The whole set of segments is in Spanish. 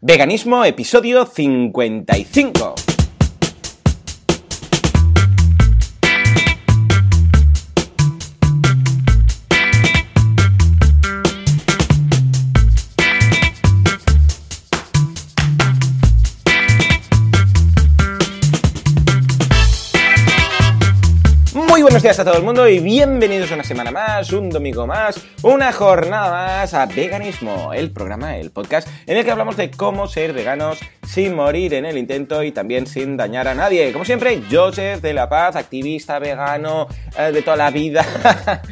Veganismo, episodio 55. Buenos días a todo el mundo y bienvenidos una semana más, un domingo más, una jornada más a Veganismo, el programa, el podcast en el que hablamos de cómo ser veganos sin morir en el intento y también sin dañar a nadie. Como siempre, Joseph de la Paz, activista vegano eh, de toda la vida,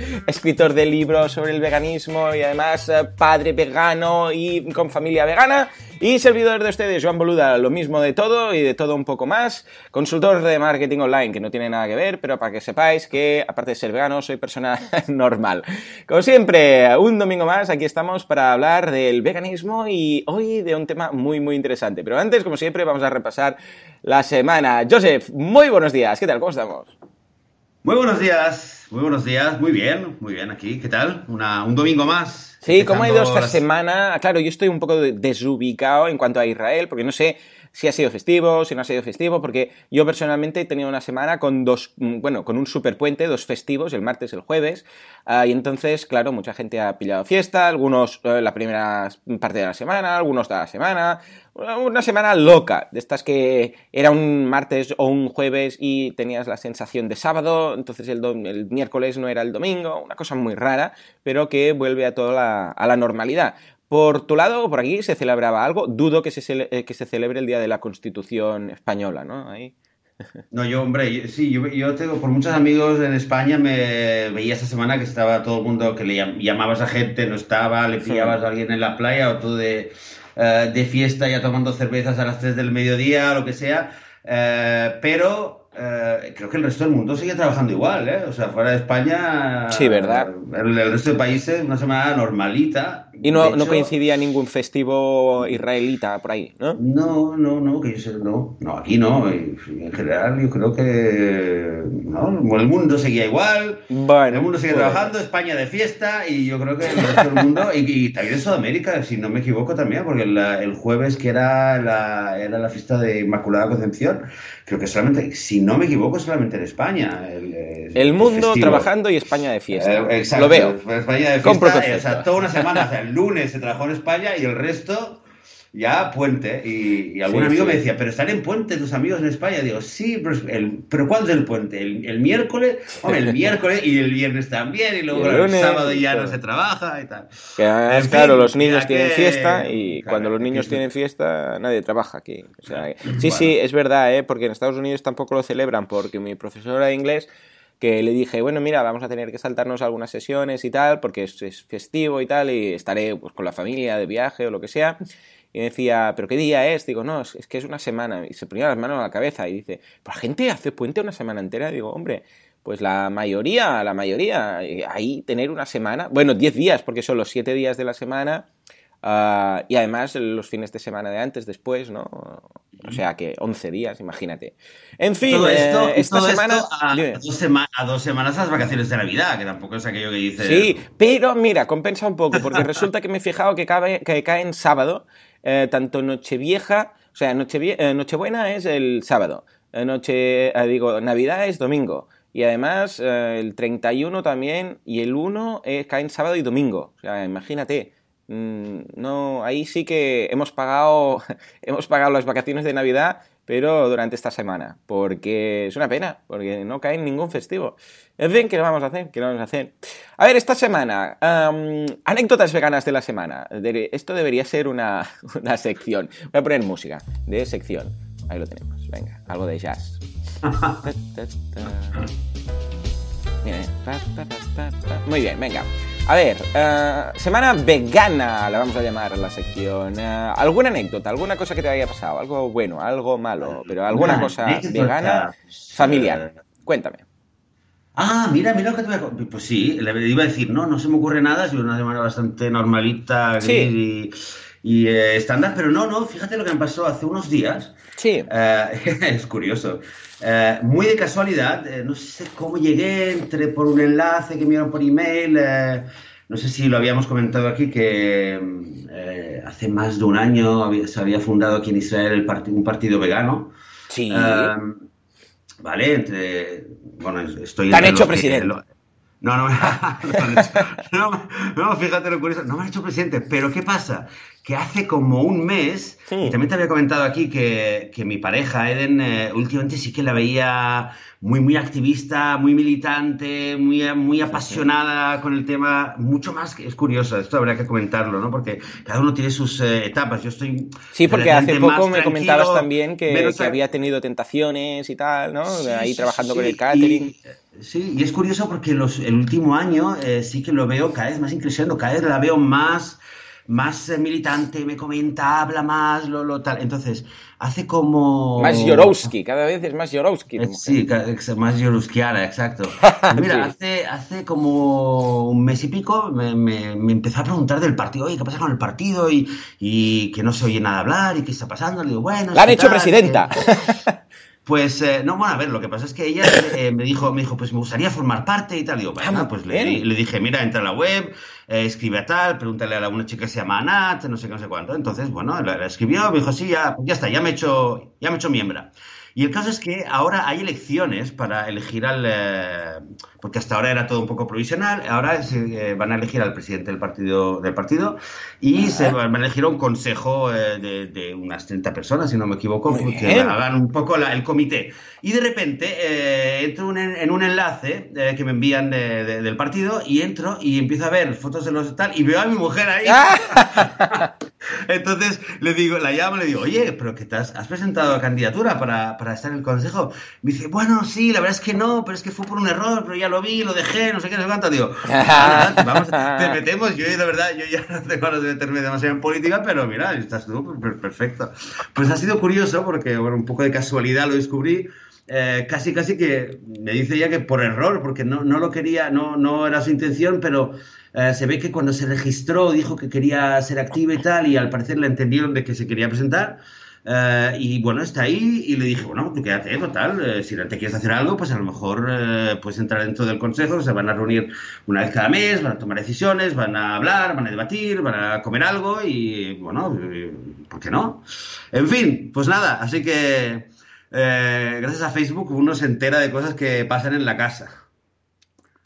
escritor de libros sobre el veganismo y además eh, padre vegano y con familia vegana. Y servidor de ustedes, Joan Boluda, lo mismo de todo y de todo un poco más. Consultor de marketing online, que no tiene nada que ver, pero para que sepáis que, aparte de ser vegano, soy persona normal. Como siempre, un domingo más, aquí estamos para hablar del veganismo y hoy de un tema muy, muy interesante. Pero antes, como siempre, vamos a repasar la semana. Joseph, muy buenos días, ¿qué tal? ¿Cómo estamos? Muy buenos días, muy buenos días, muy bien, muy bien aquí, ¿qué tal? Una, un domingo más. Sí, ¿cómo ha ido esta semana? Claro, yo estoy un poco desubicado en cuanto a Israel, porque no sé si ha sido festivo, si no ha sido festivo, porque yo personalmente he tenido una semana con dos, bueno, con un superpuente, dos festivos, el martes y el jueves, uh, y entonces, claro, mucha gente ha pillado fiesta, algunos uh, la primera parte de la semana, algunos de la semana, una semana loca, de estas que era un martes o un jueves y tenías la sensación de sábado, entonces el, miércoles no era el domingo, una cosa muy rara, pero que vuelve a toda a la normalidad. Por tu lado, por aquí, ¿se celebraba algo? Dudo que se, cele que se celebre el Día de la Constitución Española, ¿no? Ahí. No, yo, hombre, sí, yo, yo, tengo por muchos amigos en España, me veía esta semana que estaba todo el mundo, que le llamabas a gente, no estaba, le pillabas a alguien en la playa o todo de, uh, de fiesta ya tomando cervezas a las 3 del mediodía, lo que sea, uh, pero Uh, creo que el resto del mundo sigue trabajando igual, ¿eh? O sea, fuera de España. Sí, ¿verdad? El, el resto de países, una semana normalita. Y no, hecho, no, coincidía ningún festivo israelita por ahí, ¿no? No, no, no, que yo sé, no. No, aquí no. En general, yo creo que. No, el mundo seguía igual. Bueno, el mundo sigue bueno. trabajando, España de fiesta, y yo creo que el resto del mundo. Y, y también en Sudamérica, si no me equivoco, también, porque el, el jueves, que era la, era la fiesta de Inmaculada Concepción, creo que solamente, si no me equivoco, solamente en España. El, el mundo festivo. trabajando y España de fiesta. Eh, exacto, Lo veo. España de fiesta. O sea, toda una semana, el lunes se trabajó en España y el resto ya puente. Y, y algún Sí, amigo sí. me decía, pero están en puente tus amigos en España. Digo, sí, pero, el, pero ¿cuándo es el puente? ¿El, el miércoles? Hombre, el miércoles y el viernes también. Y luego Y el el, lunes, sábado ya no se trabaja y tal. Que, En fin, claro, los niños tienen que- fiesta y claro, cuando los niños tienen fiesta nadie trabaja aquí. O sea, sí, Bueno. sí, es verdad, ¿eh? porque en Estados Unidos tampoco lo celebran porque mi profesora de inglés que le dije, bueno, mira, vamos a tener que saltarnos algunas sesiones y tal, porque es, es festivo y tal, y estaré pues, con la familia de viaje o lo que sea. Y decía, ¿pero qué día es? Digo, no, es, es que es una semana. Y se ponía las manos a la cabeza y dice, ¿pero la gente hace puente una semana entera? Digo, hombre, pues la mayoría, la mayoría, eh, ahí tener una semana, bueno, 10 días, porque son los 7 días de la semana, uh, y además los fines de semana de antes, después, ¿no? O sea que 11 días, imagínate. En fin, todo esto, eh, esta todo semana... esto a, dos sema- a dos semanas las vacaciones de Navidad, que tampoco es aquello que dice. Sí, pero mira, compensa un poco, porque resulta que me he fijado que cae, que cae en sábado, eh, tanto Nochevieja, o sea, Nochevie eh, Nochebuena es el sábado, eh, Noche, eh, digo, Navidad es domingo, y además eh, el 31 también, y el 1 eh, cae en sábado y domingo, o sea, imagínate. Mm, No, ahí sí que hemos pagado, hemos pagado las vacaciones de Navidad, pero durante esta semana, porque es una pena, porque no cae en ningún festivo. En fin, ¿qué vamos a hacer? ¿Qué vamos a hacer? A ver, esta semana, um, anécdotas veganas de la semana. De- esto debería ser una, una sección. Voy a poner música de sección. Ahí lo tenemos. Venga, algo de jazz. Muy bien, venga. A ver, eh, semana vegana, la vamos a llamar la sección. Eh, ¿Alguna anécdota, alguna cosa que te haya pasado? Algo bueno, algo malo, pero alguna Una cosa anécdota, vegana, familiar. Cuéntame. Ah, mira, mira lo que te voy a Pues sí, le iba a decir, no, no se me ocurre nada, es una semana bastante normalita, gris Sí. y, y, eh, estándar, pero no, no, fíjate lo que me pasó hace unos días. Sí. Eh, es curioso. Eh, muy de casualidad, eh, no sé cómo llegué, entré por un enlace que me dieron por email, eh, no sé si lo habíamos comentado aquí, que eh, hace más de un año se había fundado aquí en Israel el un partido vegano. Sí. vale, entre. Bueno, estoy. Te han hecho presidente. no, no, no, no, fíjate lo curioso, no me han hecho presidente, pero ¿qué pasa? que hace como un mes, y también te había comentado aquí que, que mi pareja, Eden, eh, últimamente sí que la veía muy, muy activista, muy militante, muy, muy apasionada con el tema, mucho más que es curioso, esto habría que comentarlo, ¿no? Porque cada uno tiene sus eh, etapas, yo estoy... Sí, porque hace poco me comentabas también que, que, había tenido tentaciones y tal, ¿no? Ahí trabajando con el catering. Sí, y es curioso porque los, el último año eh, sí que lo veo cada vez más increciendo, cada vez la veo más más eh, militante, me comenta, habla más, lo, lo tal. Entonces, hace como... Más Jorowski, cada vez es más Jorowski. Eh, sí, más Jorowskiana, exacto. Mira, hace, hace como un mes y pico me, me, empezó a preguntar del partido, oye, ¿qué pasa con el partido? Y, y, que no se oye nada hablar y qué está pasando. Le digo, bueno... La han hecho presidenta. Pues eh, no, bueno, a ver, lo que pasa es que ella eh, me dijo, me dijo, pues me gustaría formar parte y tal. Digo, bueno, ah, pues le, le, dije, mira, entra a la web, eh, escribe a tal, pregúntale a una chica que se llama Anat, no sé qué, no sé cuánto. Entonces, bueno, la, escribió, me dijo, sí, ya, ya está, ya me he hecho, ya me he hecho miembro. Y el caso es que ahora hay elecciones para elegir al... Eh, porque hasta ahora era todo un poco provisional, ahora se, eh, van a elegir al presidente del partido, del partido y se van a elegir un consejo eh, de, unas 30 personas, si no me equivoco, que hagan un poco el comité. Y de repente entro en, un enlace que me envían del partido y entro y empiezo a ver fotos de los tal y veo a mi mujer ahí. Entonces le digo, la llamo le digo, oye, pero que te has, presentado candidatura para, para, estar en el consejo. Me dice, bueno, sí, la verdad es que no, pero es que fue por un error, pero ya lo vi, lo dejé, no sé qué, no sé cuánto. Digo, vamos, te metemos. Yo, de verdad, yo ya no tengo ganas de meterme demasiado en política, pero mira, estás tú, perfecto. Pues ha sido curioso porque, bueno, un poco de casualidad lo descubrí. Eh, casi, casi que me dice ella que por error, porque no, no lo quería, no, no era su intención, pero eh, se ve que cuando se registró dijo que quería ser activa y tal, y al parecer le entendieron de que se quería presentar. Eh, y bueno, está ahí y le dije, bueno, tú quédate, total, eh, si no te quieres hacer algo, pues a lo mejor puedes entrar dentro del consejo, se van a reunir una vez cada mes, van a tomar decisiones, van a hablar, van a debatir, van a comer algo y bueno, ¿por qué no? En fin, pues nada, así que gracias a Facebook uno se entera de cosas que pasan en la casa.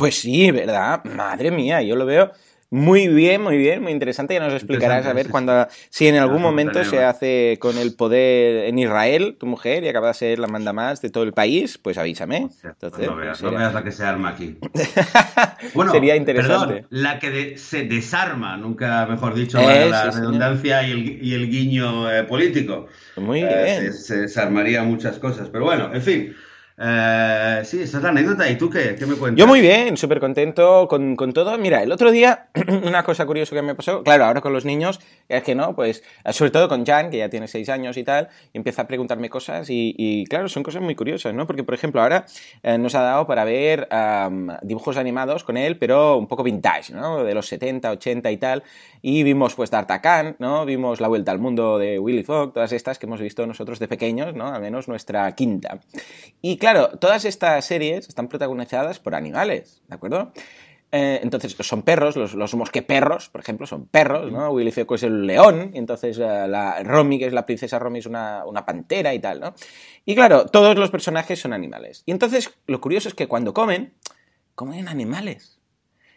Pues sí, ¿verdad? Madre mía, yo lo veo muy bien, muy bien, muy interesante. Ya nos explicarás a ver cuando, si en algún momento se hace con el poder en Israel, tu mujer, y acaba de ser la manda más de todo el país, pues avísame. Entonces, no, veas, pues la que se arma aquí. bueno, sería interesante. la que se desarma, nunca mejor dicho, la redundancia y el, y el, guiño eh, político. Muy eh, bien. se desarmaría muchas cosas, pero bueno, en fin. Eh, sí, esa es la anécdota. ¿Y tú qué, qué me cuentas? Yo muy bien, súper contento con, con, todo. Mira, el otro día, una cosa curiosa que me pasó, claro, ahora con los niños, es que no, pues, sobre todo con Jan, que ya tiene seis años y tal, y empieza a preguntarme cosas y, y claro, son cosas muy curiosas, ¿no? Porque, por ejemplo, ahora eh, nos ha dado para ver dibujos animados con él, pero un poco vintage, ¿no? De los 70, 80 y tal, y vimos, pues, D'Artagnan, ¿no? Vimos La Vuelta al Mundo de Willy Fogg, todas estas que hemos visto nosotros de pequeños, ¿no? Al menos nuestra quinta. Y claro, Claro, todas estas series están protagonizadas por animales, ¿de acuerdo? Eh, entonces, son perros, los, los mosqueperros, por ejemplo, son perros, ¿no? Willy Feco es el león, y entonces eh, la Romy, que es la princesa Romy, es una, una, pantera y tal, ¿no? Y claro, todos los personajes son animales. Y entonces, lo curioso es que cuando comen, comen animales.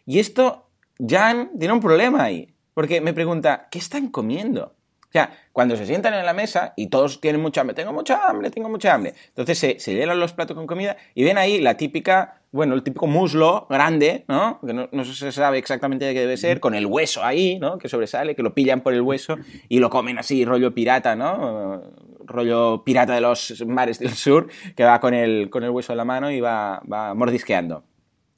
Y esto, Jan tiene un problema ahí, porque me pregunta, ¿qué están comiendo? O sea, cuando se sientan en la mesa y todos tienen mucha hambre, tengo mucha hambre, tengo mucha hambre, entonces se, se llenan los platos con comida y ven ahí la típica, bueno, el típico muslo grande, ¿no? Que no, no se sabe exactamente de qué debe ser, con el hueso ahí, ¿no? Que sobresale, que lo pillan por el hueso y lo comen así, rollo pirata, ¿no? Rollo pirata de los mares del sur, que va con el, con el hueso en la mano y va, va mordisqueando.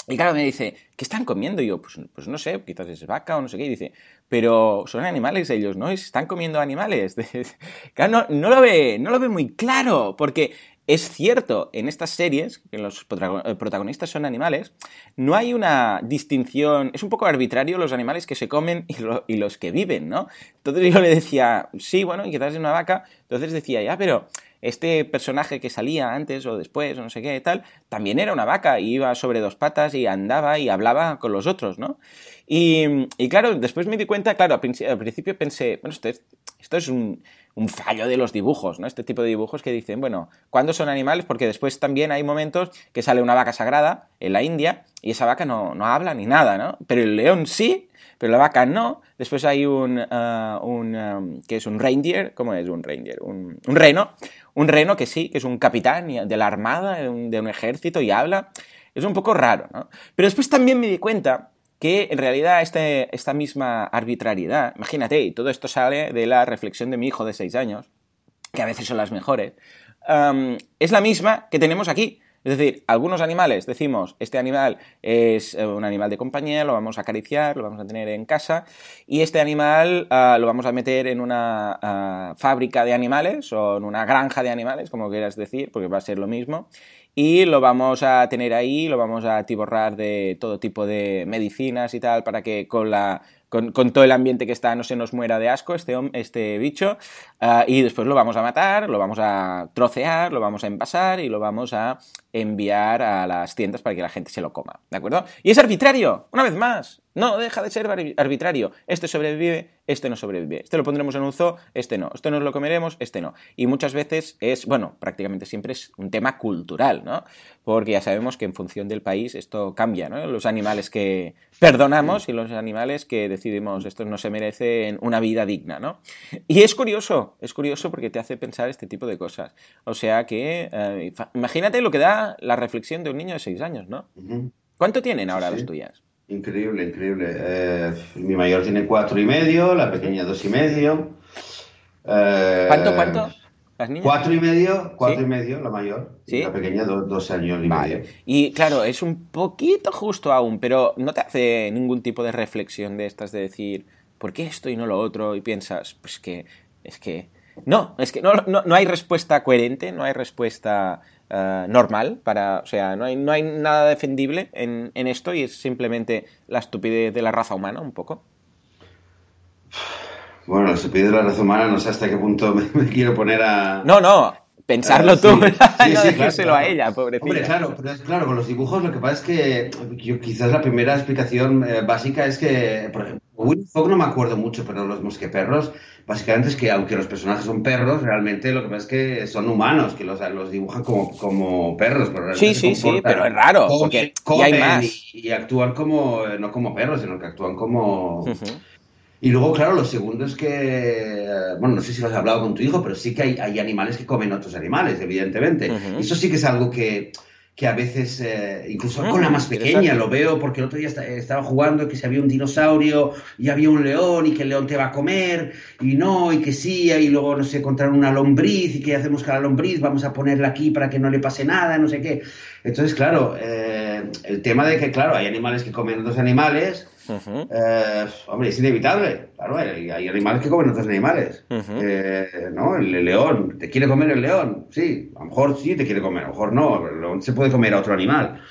Y claro, me dice, ¿qué están comiendo? Y yo, pues, pues no sé, quizás es vaca o no sé qué. Y dice, pero son animales ellos, ¿no? Están comiendo animales. claro, no, lo ve, no lo ve muy claro, porque es cierto, en estas series, que los eh, protagonistas son animales, no hay una distinción, es un poco arbitrario los animales que se comen y, los que viven, ¿no? Entonces yo le decía, sí, bueno, y quizás es una vaca, entonces decía, ya, pero este personaje que salía antes o después, no sé qué, tal, también era una vaca y iba sobre dos patas y andaba y hablaba con los otros, ¿no? Y, claro, después me di cuenta, claro, al principio, pensé, bueno, esto es, esto es un, fallo de los dibujos, ¿no? Este tipo de dibujos que dicen, bueno, ¿cuándo son animales? Porque después también hay momentos que sale una vaca sagrada en la India y esa vaca no, no habla ni nada, ¿no? Pero el león sí, pero la vaca no. Después hay un, uh, un um, que es un reindeer, ¿cómo es un reindeer? Un, un, reno, un reno que sí, que es un capitán de la armada, de un, ejército y habla. Es un poco raro, ¿no? Pero después también me di cuenta que en realidad este, esta misma arbitrariedad, imagínate, y todo esto sale de la reflexión de mi hijo de seis años, que a veces son las mejores, es la misma que tenemos aquí. Es decir, algunos animales decimos, este animal es eh, un animal de compañía, lo vamos a acariciar, lo vamos a tener en casa, y este animal ah, lo vamos a meter en una ah, fábrica de animales o en una granja de animales, como quieras decir, porque va a ser lo mismo, y lo vamos a tener ahí, lo vamos a atiborrar de todo tipo de medicinas y tal para que con la con, todo el ambiente que está no se nos muera de asco este, este bicho ah, y después lo vamos a matar, lo vamos a trocear, lo vamos a envasar y lo vamos a enviar a las tiendas para que la gente se lo coma, ¿de acuerdo? Y es arbitrario, una vez más, no deja de ser arbitrario. Este sobrevive, este no sobrevive. Este lo pondremos en un zoo, este no. Este nos lo comeremos, este no. Y muchas veces es, bueno, prácticamente siempre es un tema cultural, ¿no? Porque ya sabemos que en función del país esto cambia, ¿no? Los animales que perdonamos y los animales que decidimos esto no se merecen una vida digna, ¿no? Y es curioso, es curioso porque te hace pensar este tipo de cosas. O sea que, eh, imagínate lo que da la reflexión de un niño de seis años, ¿no? ¿Cuánto tienen ahora los tuyas? Increíble, increíble. Eh, mi mayor tiene cuatro y medio, la pequeña dos y medio. Eh, ¿Cuánto, cuánto? ¿Las niñas? Cuatro y medio, cuatro y medio, la mayor. ¿Sí? la pequeña dos años y medio. Y claro, es un poquito justo aún, pero no te hace ningún tipo de reflexión de estas de decir, ¿por qué esto y no lo otro? Y piensas, pues que, es que... No, es que no, no, no hay respuesta coherente, no hay respuesta eh, normal, para, o sea, no hay, no hay nada defendible en, en, esto y es simplemente la estupidez de la raza humana, un poco. Bueno, la estupidez de la raza humana, no sé hasta qué punto me, quiero poner a... No, no, pensarlo eh, tú, sí, no a ella, pobrecita. Hombre, claro, pero es claro, con los dibujos lo que pasa es que yo, quizás la primera explicación eh, básica es que, por ejemplo, Willy Fogg no me acuerdo mucho, pero los mosqueperros básicamente es que aunque los personajes son perros, realmente lo que pasa es que son humanos, que los, los dibujan como, como perros. Pero sí, sí, sí, pero es raro, porque hay más. Y, actúan como, no como perros, sino que actúan como... Y luego, claro, lo segundo es que, bueno, no sé si lo has hablado con tu hijo, pero sí que hay, hay animales que comen otros animales, evidentemente. Eso sí que es algo que, que a veces, eh, incluso con la más pequeña, lo veo porque el otro día estaba jugando que si había un dinosaurio y había un león y que el león te va a comer y no, y que sí, y luego, no sé, encontraron una lombriz y que hacemos con la lombriz, vamos a ponerla aquí para que no le pase nada, no sé qué. Entonces, claro, eh, el tema de que, claro, hay animales que comen otros animales eh, hombre, es inevitable. Claro, hay, animales que comen otros animales. Eh, ¿No? El, león, ¿te quiere comer el león? Sí, a lo mejor sí te quiere comer, a lo mejor no. El león se puede comer a otro animal.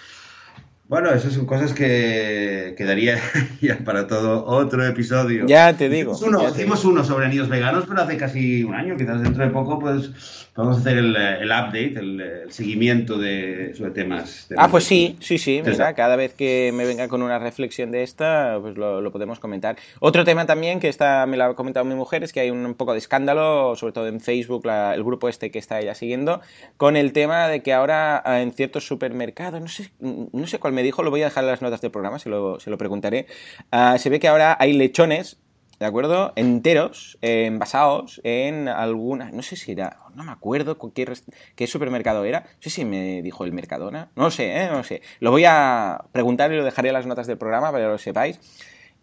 Bueno, esas son cosas que quedaría ya para todo otro episodio. Ya te digo. Hicimos uno, sobre niños veganos, pero hace casi un año, quizás dentro de poco, pues vamos a hacer el, el update, el, seguimiento de, sobre temas, Ah, pues sí, sí, sí, mira, cada vez que me venga con una reflexión de esta, pues lo, podemos comentar. Otro tema también que está, me lo ha comentado mi mujer es que hay un, poco de escándalo, sobre todo en Facebook, el grupo este que está ella siguiendo, con el tema de que ahora en ciertos supermercados, no sé, no sé cuál me dijo, lo voy a dejar en las notas del programa, se lo, se lo preguntaré. Ah, se ve que ahora hay lechones, ¿de acuerdo? Enteros, envasados en alguna, no sé si era, no me acuerdo qué, supermercado era, no sé si me dijo el Mercadona, no sé, ¿eh? no sé. Lo voy a preguntar y lo dejaré en las notas del programa para que lo sepáis.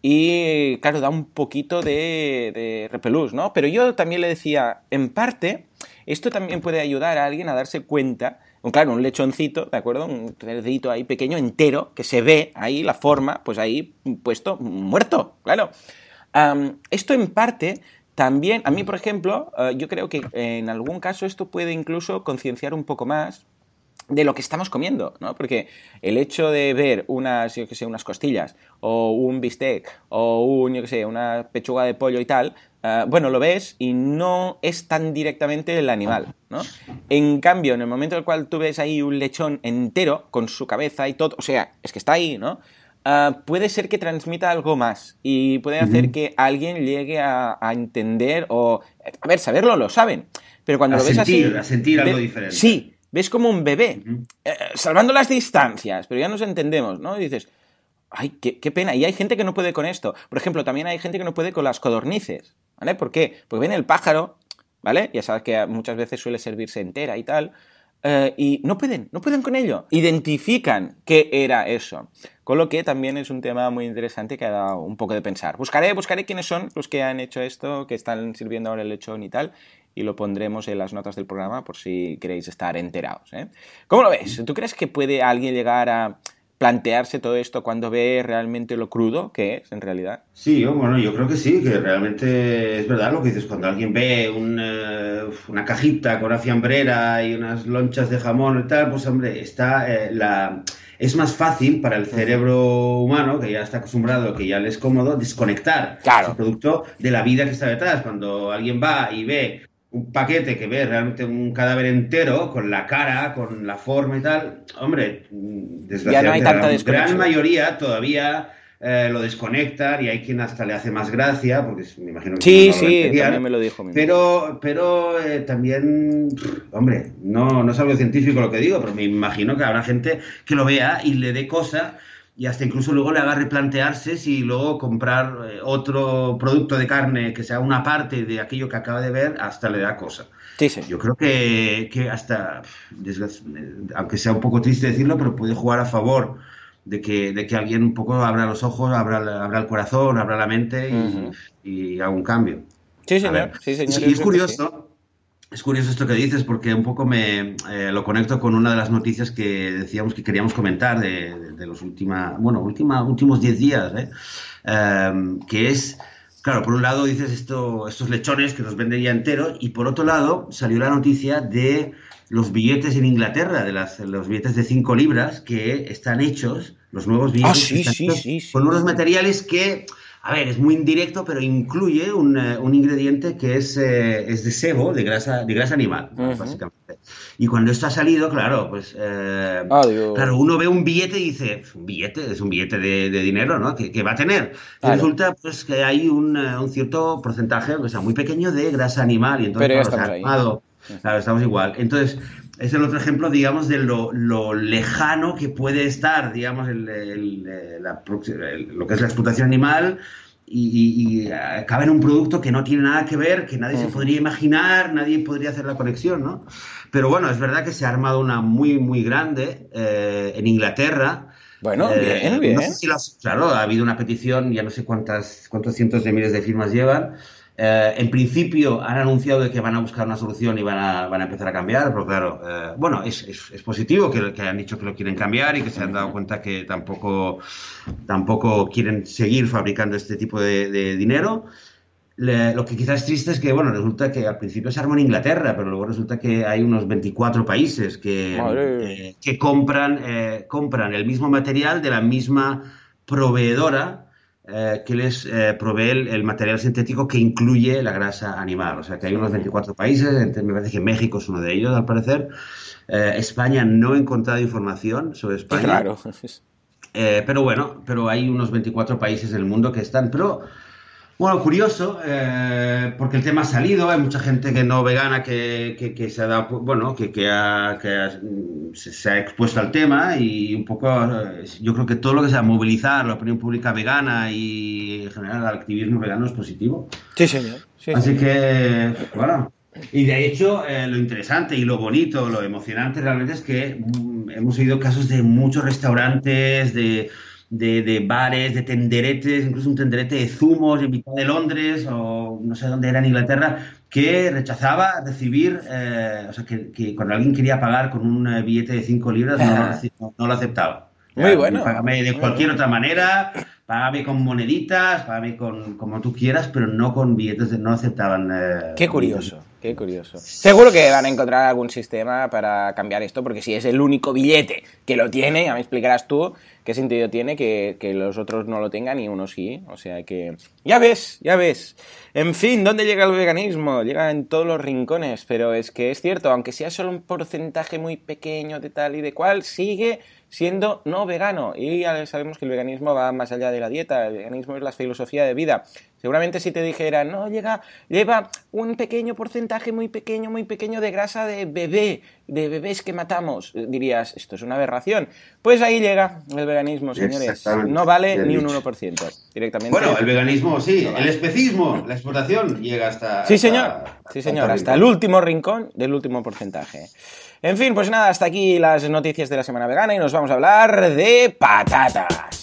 Y claro, da un poquito de repelús, ¿no? Pero yo también le decía, en parte, esto también puede ayudar a alguien a darse cuenta claro, un lechoncito, ¿de acuerdo? Un cerdito ahí pequeño, entero, que se ve ahí la forma, pues ahí puesto, muerto, claro. esto en parte también, a mí, por ejemplo, eh, yo creo que en algún caso esto puede incluso concienciar un poco más de lo que estamos comiendo, ¿no? Porque el hecho de ver unas, yo que sé, unas costillas o un bistec o un, yo que sé, una pechuga de pollo y tal, uh, bueno, lo ves y no es tan directamente el animal, ¿no? En cambio, en el momento en el cual tú ves ahí un lechón entero con su cabeza y todo, o sea, es que está ahí, ¿no? Uh, puede ser que transmita algo más y puede hacer que alguien llegue a, a, entender o, a ver, saberlo lo saben, pero cuando a lo ves así... A sentir algo diferente. Sí, ves como un bebé, uh -huh. eh, salvando las distancias, pero ya nos entendemos, ¿no? Y dices, ay, qué, qué, pena. Y hay gente que no puede con esto. Por ejemplo, también hay gente que no puede con las codornices, ¿vale? ¿Por qué? Porque ven el pájaro, ¿vale? Ya sabes que muchas veces suele servirse entera y tal. Uh, y no pueden, no pueden con ello. Identifican qué era eso. Con lo que también es un tema muy interesante que ha dado un poco de pensar. Buscaré, buscaré quiénes son los que han hecho esto, que están sirviendo ahora el lechón y tal, y lo pondremos en las notas del programa por si queréis estar enterados. ¿eh? ¿Cómo lo ves? ¿Tú crees que puede alguien llegar a plantearse todo esto cuando ve realmente lo crudo que es en realidad? Sí, bueno, yo creo que sí, que realmente es verdad lo que dices. Cuando alguien ve uh, una cajita con una fiambrera y unas lonchas de jamón y tal, pues hombre, está eh, la es más fácil para el cerebro humano, que ya está acostumbrado, que ya le es cómodo, desconectar claro. ese producto de la vida que está detrás. Cuando alguien va y ve un paquete que ve realmente un cadáver entero, con la cara, con la forma y tal, hombre, desgraciadamente ya no hay tanta la gran mayoría todavía eh, lo desconectan y hay quien hasta le hace más gracia, porque me imagino que sí, no sí, también me lo dijo. Pero, pero eh, también, hombre, no, no es algo científico lo que digo, pero me imagino que habrá gente que lo vea y le dé cosa y hasta incluso luego le haga replantearse si luego comprar eh, otro producto de carne que sea una parte de aquello que acaba de ver, hasta le da cosa. Sí, sí. Yo creo que, que hasta, aunque sea un poco triste decirlo, pero puede jugar a favor de que, de que alguien un poco abra los ojos, abra, abra el corazón, abra la mente y, uh -huh. y haga un cambio. Sí, señor. Sí, señor. Y es curioso. Es curioso esto que dices porque un poco me eh, lo conecto con una de las noticias que decíamos que queríamos comentar de, de, de los última, bueno, última, últimos 10 días, ¿eh? um, que es, claro, por un lado dices esto, estos lechones que nos venden ya enteros y por otro lado salió la noticia de los billetes en Inglaterra, de las, los billetes de 5 libras que están hechos, los nuevos billetes ah, sí, están sí, sí, sí, con unos materiales que a ver, es muy indirecto, pero incluye un, uh, un ingrediente que es, eh, es, de sebo, de grasa, de grasa animal, uh -huh. básicamente. Y cuando esto ha salido, claro, pues eh, claro, uno ve un billete y dice, un billete, es un billete de, de dinero, ¿no? Que, que, va a tener. Y resulta pues que hay un, uh, un, cierto porcentaje, o sea, muy pequeño de grasa animal. Y entonces, pero claro, claro, estamos igual. Entonces, es el otro ejemplo, digamos, de lo, lo lejano que puede estar, digamos, el, el, la, el, lo que es la explotación animal y, y, y, acaba en un producto que no tiene nada que ver, que nadie -huh. se podría imaginar, nadie podría hacer la conexión, ¿no? Pero bueno, es verdad que se ha armado una muy, muy grande eh, en Inglaterra. Bueno, eh, bien, bien. No sé si claro, ha habido una petición, ya no sé cuántas, cuántos cientos de miles de firmas llevan, eh, en principio han anunciado que van a buscar una solución y van a, van a empezar a cambiar, pero claro, eh, bueno, es, es, es positivo que, que, han dicho que lo quieren cambiar y que se han dado cuenta que tampoco, tampoco quieren seguir fabricando este tipo de, de dinero. Le, lo que quizás es triste es que, bueno, resulta que al principio se armó en Inglaterra, pero luego resulta que hay unos 24 países que, eh, que compran, eh, compran el mismo material de la misma proveedora eh, que les eh, provee el, el, material sintético que incluye la grasa animal. O sea que hay unos 24 países, me parece que México es uno de ellos, al parecer. Eh, España no he encontrado información sobre España. Claro. Pero bueno, pero hay unos 24 países en el mundo que están. Pero bueno, curioso, eh, porque el tema ha salido, hay mucha gente que no vegana que, que, que se ha dado, bueno, que, que, ha, que ha, se ha expuesto al tema y un poco, eh, yo creo que todo lo que sea movilizar la opinión pública vegana y en general el activismo vegano es positivo. Sí, señor. Sí, Así señor. que, bueno, y de hecho, eh, lo interesante y lo bonito, lo emocionante realmente es que mm, hemos oído casos de muchos restaurantes, de de, de, bares, de tenderetes, incluso un tenderete de zumos en mitad de Londres o no sé dónde era en Inglaterra, que rechazaba recibir, eh, o sea, que, que, cuando alguien quería pagar con un eh, billete de 5 libras no, no, no, lo aceptaba. Muy bueno. Págame de cualquier otra manera, págame con moneditas, págame con como tú quieras, pero no con billetes, no aceptaban. Eh, qué curioso, qué curioso. Seguro que van a encontrar algún sistema para cambiar esto, porque si es el único billete que lo tiene, ya me explicarás tú qué sentido tiene que, los otros no lo tengan y uno sí. O sea que, ya ves, ya ves. En fin, ¿dónde llega el veganismo? Llega en todos los rincones, pero es que es cierto, aunque sea solo un porcentaje muy pequeño de tal y de cual, sigue siendo no vegano. Y ya sabemos que el veganismo va más allá de la dieta, el veganismo es la filosofía de vida. Seguramente si te dijera, no, llega, lleva un pequeño porcentaje muy pequeño, muy pequeño de grasa de bebé, de bebés que matamos, dirías, esto es una aberración. Pues ahí llega el veganismo, señores. No vale ni un 1% directamente. Bueno, el veganismo sí, el especismo, la explotación llega hasta... Sí, señor, sí, señor, hasta el último rincón del último porcentaje. En fin, pues nada, hasta aquí las noticias de la semana vegana y nos vamos a hablar de patatas.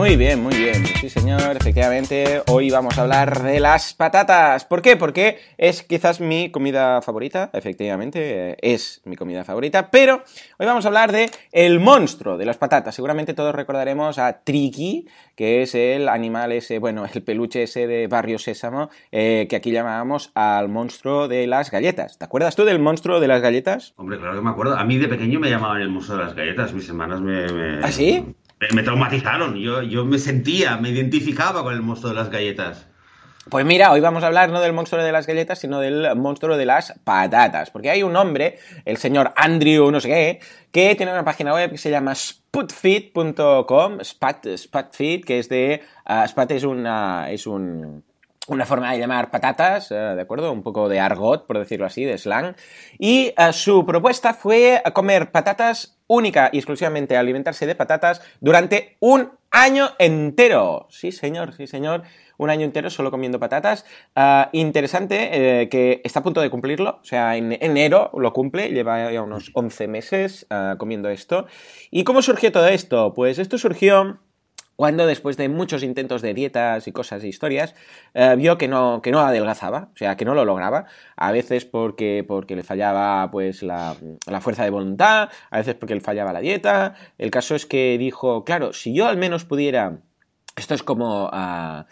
Muy bien, muy bien. Sí, señor, efectivamente, hoy vamos a hablar de las patatas. ¿Por qué? Porque es quizás mi comida favorita, efectivamente, es mi comida favorita, pero hoy vamos a hablar de el monstruo de las patatas. Seguramente todos recordaremos a Tricky, que es el animal ese, bueno, el peluche ese de Barrio Sésamo, eh, que aquí llamábamos al monstruo de las galletas. ¿Te acuerdas tú del monstruo de las galletas? Hombre, claro que me acuerdo. A mí de pequeño me llamaban el monstruo de las galletas. Mis hermanas me... me... ¿Ah, sí? Me traumatizaron. Yo, yo me sentía, me identificaba con el monstruo de las galletas. Pues mira, hoy vamos a hablar no del monstruo de las galletas, sino del monstruo de las patatas. Porque hay un hombre, el señor Andrew, no sé qué, que tiene una página web que se llama sputfit.com, spat, spatfit, que es de... Uh, es una... Es un, una forma de llamar patatas, eh, ¿de acuerdo? Un poco de argot, por decirlo así, de slang. Y uh, su propuesta fue comer patatas única y exclusivamente alimentarse de patatas durante un año entero. Sí, señor, sí, señor. Un año entero solo comiendo patatas. Uh, interesante eh, que está a punto de cumplirlo. O sea, en enero lo cumple. Lleva ya unos 11 meses uh, comiendo esto. ¿Y cómo surgió todo esto? Pues esto surgió cuando después de muchos intentos de dietas y cosas e historias, eh, vio que no, que no adelgazaba, o sea, que no lo lograba, a veces porque, porque le fallaba pues la, la, fuerza de voluntad, a veces porque le fallaba la dieta, el caso es que dijo, claro, si yo al menos pudiera, esto es como... Uh,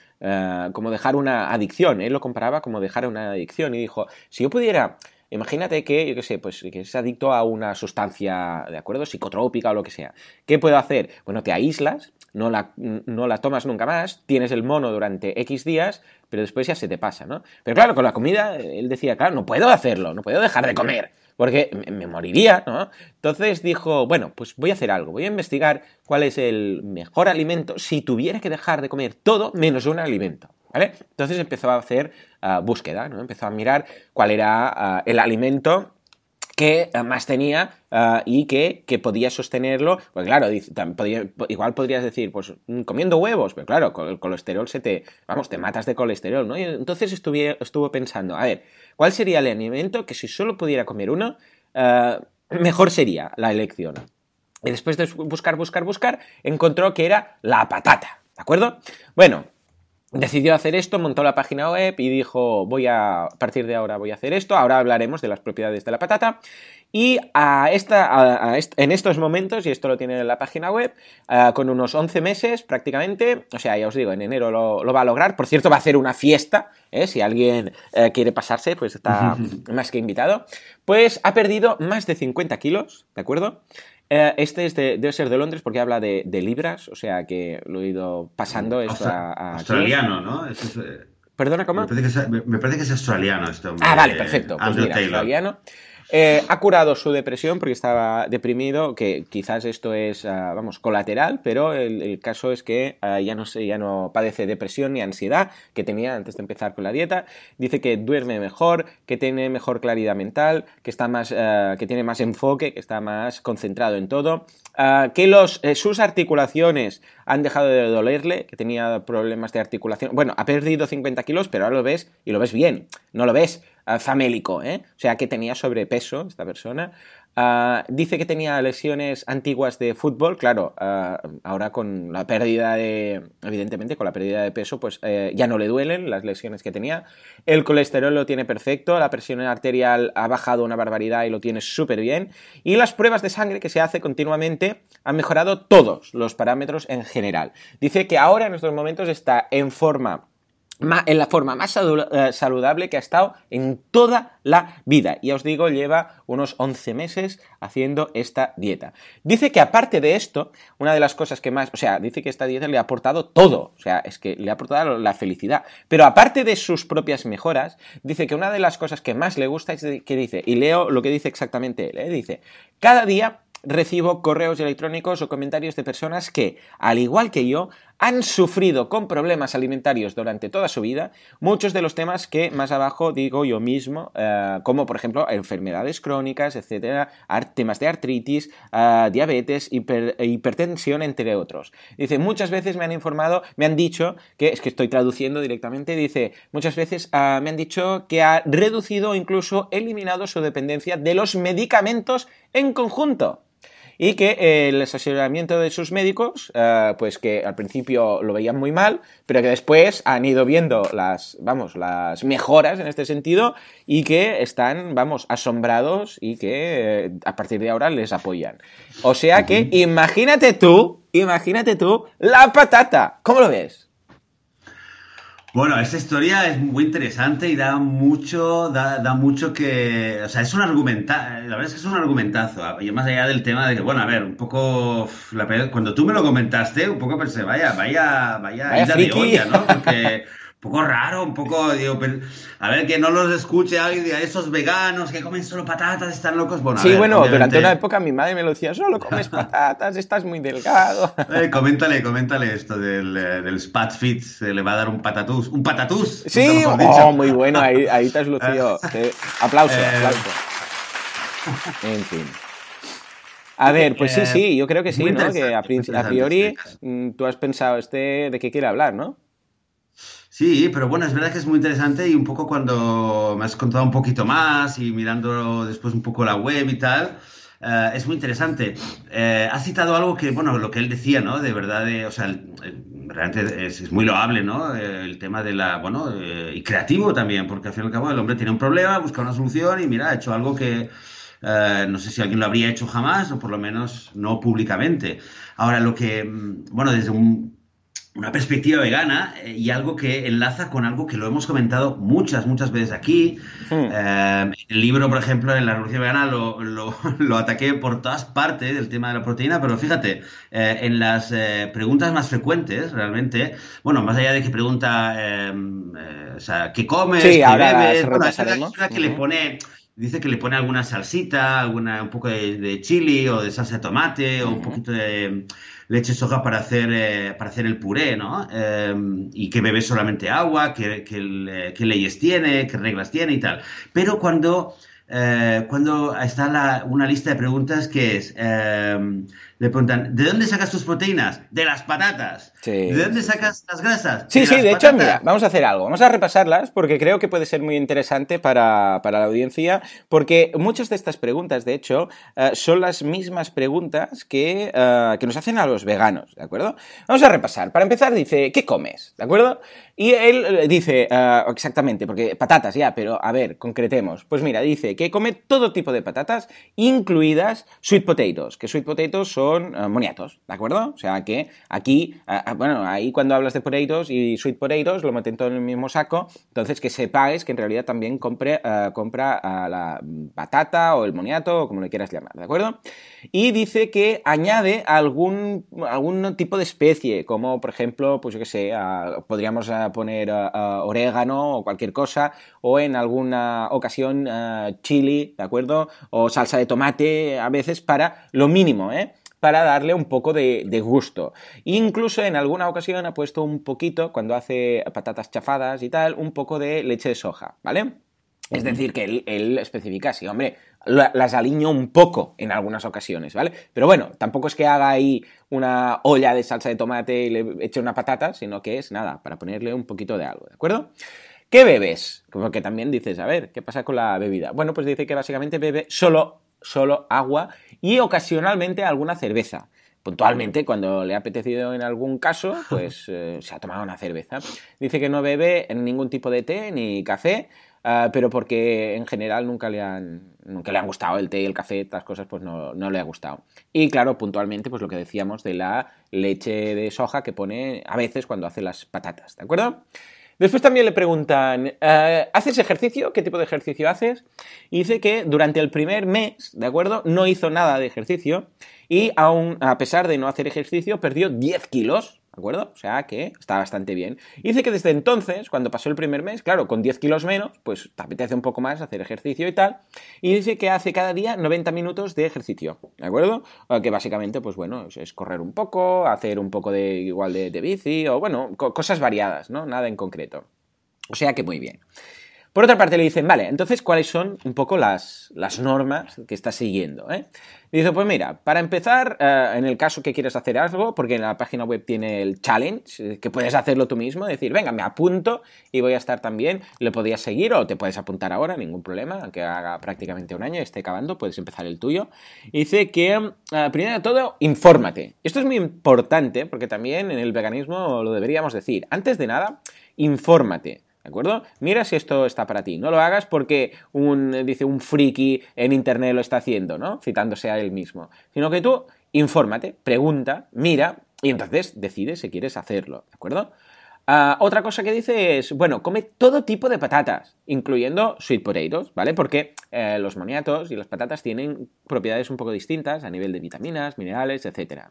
como dejar una adicción, él lo comparaba como dejar una adicción y dijo, si yo pudiera Imagínate que, yo qué sé, pues que es adicto a una sustancia, ¿de acuerdo? Psicotrópica o lo que sea. ¿Qué puedo hacer? Bueno, te aíslas, no la, no la tomas nunca más, tienes el mono durante X días, pero después ya se te pasa, ¿no? Pero claro, con la comida, él decía, claro, no puedo hacerlo, no puedo dejar de comer, porque me moriría, ¿no? Entonces dijo, bueno, pues voy a hacer algo, voy a investigar cuál es el mejor alimento si tuviera que dejar de comer todo menos un alimento. ¿Vale? Entonces empezó a hacer uh, búsqueda, ¿no? Empezó a mirar cuál era uh, el alimento que uh, más tenía y que, que, podía sostenerlo. Pues claro, igual podrías decir, pues mm, comiendo huevos, pero claro, el colesterol se te, vamos, te matas de colesterol, ¿no? Entonces estuve, estuvo pensando, a ver, ¿cuál sería el alimento que si solo pudiera comer uno, mejor sería la elección? Y después de buscar, buscar, buscar, encontró que era la patata, ¿de acuerdo? Bueno, decidió hacer esto, montó la página web y dijo, voy a, a partir de ahora voy a hacer esto, ahora hablaremos de las propiedades de la patata. Y a esta, a, a est en estos momentos, y esto lo tiene en la página web, uh, con unos 11 meses prácticamente, o sea, ya os digo, en enero lo, lo va a lograr. Por cierto, va a hacer una fiesta, ¿eh? si alguien uh, quiere pasarse, pues está más que invitado. Pues ha perdido más de 50 kilos, ¿de acuerdo? Eh, este es de, debe ser de Londres porque habla de, de, libras, o sea que lo he ido pasando esto Austra a, a, Australiano, ¿no? Es, eh, ¿Perdona, cómo? Me parece, que es, me parece que es australiano este hombre. Ah, vale, perfecto. Pues mira, australiano. Eh, ha curado su depresión porque estaba deprimido, que quizás esto es, uh, vamos, colateral, pero el, caso es que uh, ya, no sé, ya no padece depresión ni ansiedad que tenía antes de empezar con la dieta. Dice que duerme mejor, que tiene mejor claridad mental, que, está más, uh, que tiene más enfoque, que está más concentrado en todo, que los, eh, sus articulaciones han dejado de dolerle, que tenía problemas de articulación. Bueno, ha perdido 50 kilos, pero ahora lo ves y lo ves bien, no lo ves famélico, ¿eh? O sea, que tenía sobrepeso esta persona. Ah, dice que tenía lesiones antiguas de fútbol, claro, ah, ahora con la pérdida de, evidentemente, con la pérdida de peso, pues eh, ya no le duelen las lesiones que tenía. El colesterol lo tiene perfecto, la presión arterial ha bajado una barbaridad y lo tiene súper bien. Y las pruebas de sangre que se hace continuamente han mejorado todos los parámetros en general. Dice que ahora en estos momentos está en forma en la forma más eh, saludable que ha estado en toda la vida. Y os digo, lleva unos 11 meses haciendo esta dieta. Dice que aparte de esto, una de las cosas que más, o sea, dice que esta dieta le ha aportado todo, o sea, es que le ha aportado la felicidad. Pero aparte de sus propias mejoras, dice que una de las cosas que más le gusta es que dice, y leo lo que dice exactamente él, ¿eh? dice, cada día recibo correos electrónicos o comentarios de personas que, al igual que yo, han sufrido con problemas alimentarios durante toda su vida, muchos de los temas que más abajo digo yo mismo, eh, como por ejemplo enfermedades crónicas, etcétera, temas de artritis, eh, diabetes, hipertensión, entre otros. Dice, muchas veces me han informado, me han dicho, que es que estoy traduciendo directamente, dice, muchas veces eh, me han dicho que ha reducido o incluso eliminado su dependencia de los medicamentos en conjunto y que el asesoramiento de sus médicos, eh, pues que al principio lo veían muy mal, pero que después han ido viendo las, vamos, las mejoras en este sentido y que están, vamos, asombrados y que eh, a partir de ahora les apoyan. O sea que imagínate tú, imagínate tú la patata. ¿Cómo lo ves? Bueno, esta historia es muy interesante y da mucho, da, da mucho que, o sea, es un argumentazo, la verdad es que es un argumentazo, y más allá del tema de que, bueno, a ver, un poco, cuando tú me lo comentaste, un poco pensé, vaya, vaya, vaya, vaya de olla, ¿no? Porque poco raro, un poco, digo, a ver, que no los escuche alguien de esos veganos que comen solo patatas, están locos. Bueno, sí, bueno, durante una época mi madre me lo decía, solo comes patatas, estás muy delgado. Eh, coméntale, coméntale esto del, eh, del Spat Fit, se le va a dar un patatús. ¡Un patatús! Sí, oh, muy bueno, ahí, ahí te has lucido. aplauso, eh, aplauso. En fin. A ver, pues sí, sí, yo creo que sí, ¿no? Que a, a priori mm, tú has pensado este de qué quiere hablar, ¿no? Sí, pero bueno, es verdad que es muy interesante y un poco cuando me has contado un poquito más y mirando después un poco la web y tal, eh, es muy interesante. Has citado algo que, bueno, lo que él decía, ¿no? De verdad, o sea, realmente es, muy loable, ¿no? El tema de la, bueno, eh, y creativo también, porque al fin y al cabo el hombre tiene un problema, busca una solución y mira, ha hecho algo que no sé si alguien lo habría hecho jamás o por lo menos no públicamente. Ahora, lo que, mm, bueno, desde un una perspectiva vegana eh, y algo que enlaza con algo que lo hemos comentado muchas, muchas veces aquí. Hmm. Eh, el libro, por ejemplo, en la revolución vegana lo, lo, ataqué por todas partes, el tema de la proteína, pero fíjate, eh, en las preguntas más frecuentes, realmente, bueno, más allá de que pregunta, o sea, ¿qué comes? ¿Qué bebes? Bueno, es que le pone dice que le pone alguna salsita, alguna, un poco de, chili o de salsa de tomate o un poquito de leche soja para hacer, eh, para hacer el puré, ¿no? Em, y que bebe solamente agua, qué que, leyes tiene, qué reglas tiene y tal. Pero cuando, eh, cuando está una lista de preguntas que es, em, le preguntan, ¿de dónde sacas tus proteínas? De las patatas. ¿De dónde sacas las grasas? Sí, sí, de hecho, mira, vamos a hacer algo. Vamos a repasarlas porque creo que puede ser muy interesante para, la audiencia, porque muchas de estas preguntas, de hecho, eh, son las mismas preguntas que, eh, que nos hacen a los veganos, ¿de acuerdo? Vamos a repasar. Para empezar, dice, ¿qué comes? ¿De acuerdo? Y él eh, dice, exactamente, porque patatas ya, pero a ver, concretemos. Pues mira, dice que come todo tipo de patatas, incluidas sweet potatoes, que sweet potatoes son son eh, moniatos, ¿de acuerdo? O sea que aquí, bueno, ahí cuando hablas de potatoes y sweet potatoes lo meten todo en el mismo saco, entonces que sepáis que en realidad también compre, eh, compra la patata o el moniato o como le quieras llamar, ¿de acuerdo? Y dice que añade algún, algún tipo de especie, como por ejemplo, pues yo qué sé, podríamos eh, poner orégano o cualquier cosa, o en alguna ocasión chili, ¿de acuerdo? O salsa de tomate a veces para lo mínimo, ¿eh? Para darle un poco de, gusto. Incluso en alguna ocasión ha puesto un poquito, cuando hace patatas chafadas y tal, un poco de leche de soja, ¿vale? Es decir, que él, especifica así, hombre, las aliño un poco en algunas ocasiones, ¿vale? Pero bueno, tampoco es que haga ahí una olla de salsa de tomate y le eche una patata, sino que es nada, para ponerle un poquito de algo, ¿de acuerdo? ¿Qué bebes? Como que también dices, a ver, ¿qué pasa con la bebida? Bueno, pues dice que básicamente bebe solo solo agua y ocasionalmente alguna cerveza puntualmente, cuando le ha apetecido en algún caso, pues eh, se ha tomado una cerveza. Dice que no bebe ningún tipo de té ni café, ah, pero porque en general nunca le han, nunca le han gustado el té y el café, estas cosas pues no, no, le ha gustado. Y claro, puntualmente, pues lo que decíamos de la leche de soja que pone a veces cuando hace las patatas, ¿de acuerdo? Después también le preguntan, eh, ¿haces ejercicio? ¿Qué tipo de ejercicio haces? Y dice que durante el primer mes, ¿de acuerdo? No hizo nada de ejercicio y aún, a pesar de no hacer ejercicio, perdió 10 kilos ¿De acuerdo? O sea que está bastante bien. dice que desde entonces, cuando pasó el primer mes, claro, con 10 kilos menos, pues te apetece un poco más hacer ejercicio y tal. Y dice que hace cada día 90 minutos de ejercicio, ¿de acuerdo? Que básicamente, pues bueno, es correr un poco, hacer un poco de igual de, de bici, o bueno, cosas variadas, ¿no? Nada en concreto. O sea que muy bien. Por otra parte le dicen, vale, entonces, ¿cuáles son un poco las, las normas que estás siguiendo? Eh? Dice, pues mira, para empezar, eh, en el caso que quieres hacer algo, porque en la página web tiene el challenge, eh, que puedes hacerlo tú mismo, decir, venga, me apunto y voy a estar también, lo podías seguir o te puedes apuntar ahora, ningún problema, aunque haga prácticamente un año y esté acabando, puedes empezar el tuyo. dice que, primero de todo, infórmate. Esto es muy importante porque también en el veganismo lo deberíamos decir. Antes de nada, infórmate. ¿De acuerdo? Mira si esto está para ti. No lo hagas porque un, dice, un friki en internet lo está haciendo, ¿no? Citándose a él mismo. Sino que tú infórmate, pregunta, mira y entonces decides si quieres hacerlo, ¿de acuerdo? Ah, otra cosa que dice es, bueno, come todo tipo de patatas, incluyendo sweet potatoes, ¿vale? Porque eh, los moniatos y las patatas tienen propiedades un poco distintas a nivel de vitaminas, minerales, etc.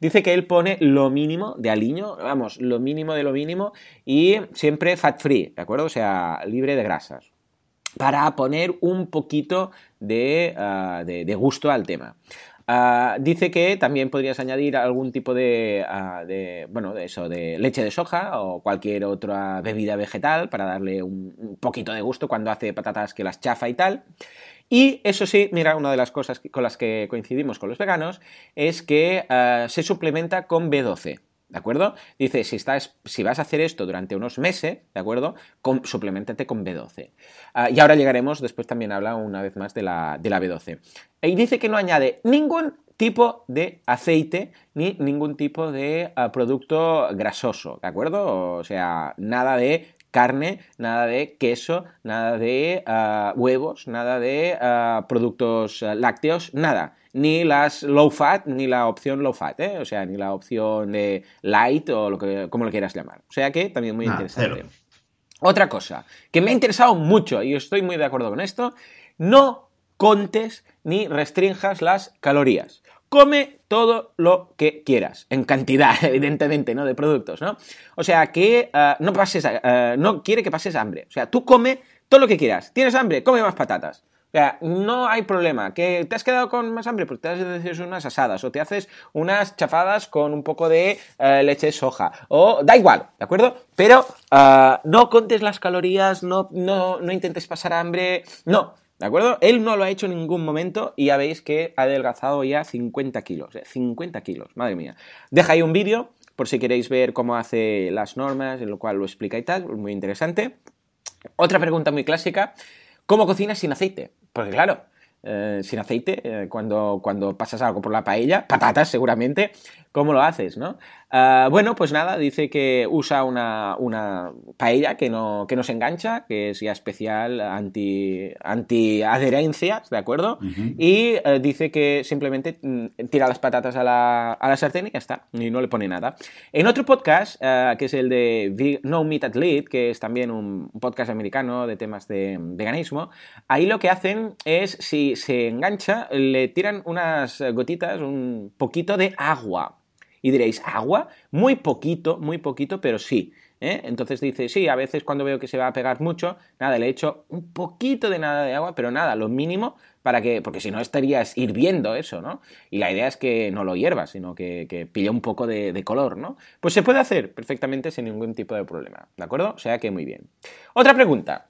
Dice que él pone lo mínimo de aliño, vamos, lo mínimo de lo mínimo y siempre fat free, ¿de acuerdo? O sea, libre de grasas, para poner un poquito de ah, gusto al tema. Ah, dice que también podrías añadir algún tipo ah, de, bueno, de eso, de leche de soja o cualquier otra bebida vegetal para darle un, poquito de gusto cuando hace patatas que las chafa y tal. Y eso sí, mira, una de las cosas con las que coincidimos con los veganos es que ah, se suplementa con B12. ¿De acuerdo? Dice, si, estás, si vas a hacer esto durante unos meses, ¿de acuerdo? Suplementate con B12. Ah, y ahora llegaremos, después también habla una vez más de la, de la B12. Y dice que no añade ningún tipo de aceite ni ningún tipo de ah, producto grasoso, ¿de acuerdo? O sea, nada de carne, nada de queso, nada de ah, huevos, nada de productos lácteos, nada ni las low fat, ni la opción low fat, ¿eh? o sea, ni la opción de light o lo que, como lo quieras llamar. O sea que también muy interesante. Otra cosa que me ha interesado mucho y estoy muy de acuerdo con esto, no contes ni restrinjas las calorías. Come todo lo que quieras, en cantidad, evidentemente, ¿no? De productos, ¿no? O sea, que eh, no pases, eh, no quiere que pases hambre. O sea, tú come todo lo que quieras. ¿Tienes hambre? Come más patatas. O sea, no hay problema. ¿Que te has quedado con más hambre? Pues te haces unas asadas o te haces unas chafadas con un poco de eh, leche de soja. O da igual, ¿de acuerdo? Pero no contes las calorías, no, no, no intentes pasar hambre. No, ¿De acuerdo? Él no lo ha hecho en ningún momento y ya veis que ha adelgazado ya 50 kilos. 50 eh, kilos, madre mía. Deja ahí un vídeo por si queréis ver cómo hace las normas, en lo cual lo explica y tal, muy interesante. Otra pregunta muy clásica, ¿cómo cocinas sin aceite? Porque claro, eh, sin aceite, eh, cuando, cuando pasas algo por la paella, patatas seguramente, ¿cómo lo haces, no? Ah, bueno, pues nada, dice que usa una, una paella que no, que no se engancha, que es ya especial anti, anti adherencias, ¿de acuerdo? Y eh, dice que simplemente mm, tira las patatas a la, a la, sartén y ya está, y no le pone nada. En otro podcast, que es el de No Meat Athlete, que es también un podcast americano de temas de veganismo, ahí lo que hacen es, si se engancha, le tiran unas gotitas, un poquito de agua y diréis, ¿agua? Muy poquito, muy poquito, pero sí. ¿eh? Entonces dice, sí, a veces cuando veo que se va a pegar mucho, nada, le echo un poquito de nada de agua, pero nada, lo mínimo para que, porque si no estarías hirviendo eso, ¿no? Y la idea es que no lo hiervas, sino que, que pille un poco de, de, color, ¿no? Pues se puede hacer perfectamente sin ningún tipo de problema, ¿de acuerdo? O sea que muy bien. Otra pregunta,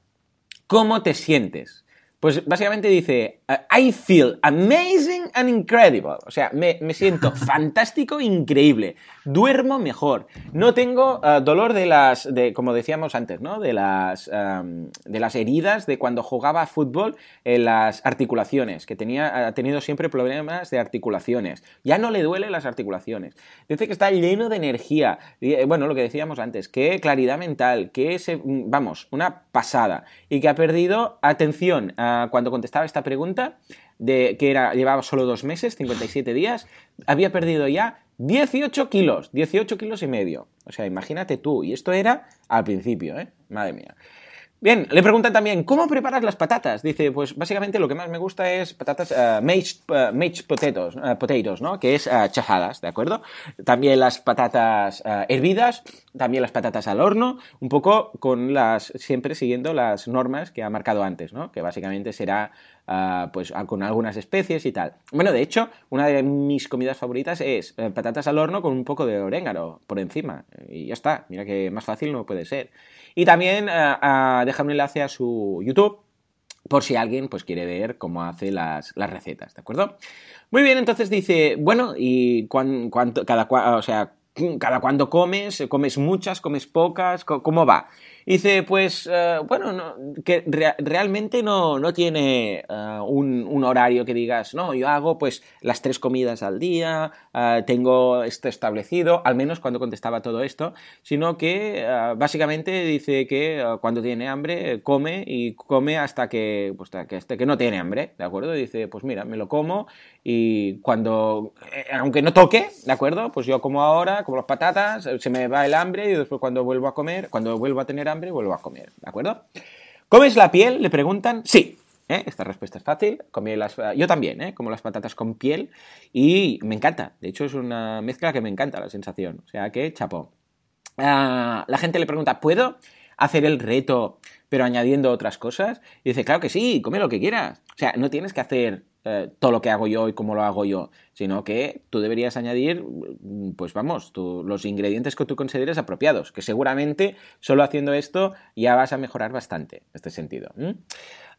¿cómo te sientes? Pues básicamente dice, I feel amazing and incredible. O sea, me, siento fantástico e increíble. Duermo mejor. No tengo eh, dolor de las, de, como decíamos antes, ¿no? De las, em, de las heridas de cuando jugaba fútbol en las articulaciones, que tenía, ha tenido siempre problemas de articulaciones. Ya no le duelen las articulaciones. Dice que está lleno de energía. Eh, bueno, lo que decíamos antes, que claridad mental, que se, vamos, una pasada. Y que ha perdido atención cuando contestaba esta pregunta, de, que era, llevaba solo dos meses, 57 días, había perdido ya 18 kilos, 18 kilos y medio. O sea, imagínate tú, y esto era al principio, ¿eh? Madre mía. Bien, le preguntan también, ¿cómo preparas las patatas? Dice, pues básicamente lo que más me gusta es patatas uh, mashed, potatoes, potatoes, ¿no? Que es chajadas, ¿de acuerdo? También las patatas hervidas, también las patatas al horno, un poco con las, siempre siguiendo las normas que ha marcado antes, ¿no? Que básicamente será pues con algunas especies y tal. Bueno, de hecho, una de mis comidas favoritas es eh, patatas al horno con un poco de orégano por encima. Y ya está, mira que más fácil no puede ser. Y también uh, deja un enlace a su YouTube por si alguien pues, quiere ver cómo hace las, recetas, ¿de acuerdo? Muy bien, entonces dice, bueno, y cuánto, cada, o sea, cada cuando comes, comes muchas, comes pocas, ¿cómo va? Dice, pues, eh, bueno, que realmente no, no tiene eh, un, horario que digas, no, yo hago pues las tres comidas al día, eh, tengo esto establecido, al menos cuando contestaba todo esto, sino que básicamente dice que cuando tiene hambre come y come hasta que, pues, hasta que no tiene hambre, ¿de acuerdo? Dice, pues mira, me lo como y cuando, aunque no toque, ¿de acuerdo? Pues yo como ahora, como las patatas, se me va el hambre y después cuando vuelvo a comer, cuando vuelvo a tener hambre, y vuelvo a comer, ¿de acuerdo? ¿Comes la piel? Le preguntan. Sí. ¿eh? Esta respuesta es fácil. las, yo también, ¿eh? como las patatas con piel y me encanta. De hecho, es una mezcla que me encanta la sensación. O sea que, chapó. Ah, la gente le pregunta, ¿puedo hacer el reto pero añadiendo otras cosas? Y dice, claro que sí, come lo que quieras. O sea, no tienes que hacer eh, todo lo que hago yo y cómo lo hago yo, sino que tú deberías añadir, mm, pues vamos, los ingredientes que tú consideres apropiados, que seguramente solo haciendo esto ya vas a mejorar bastante en este sentido.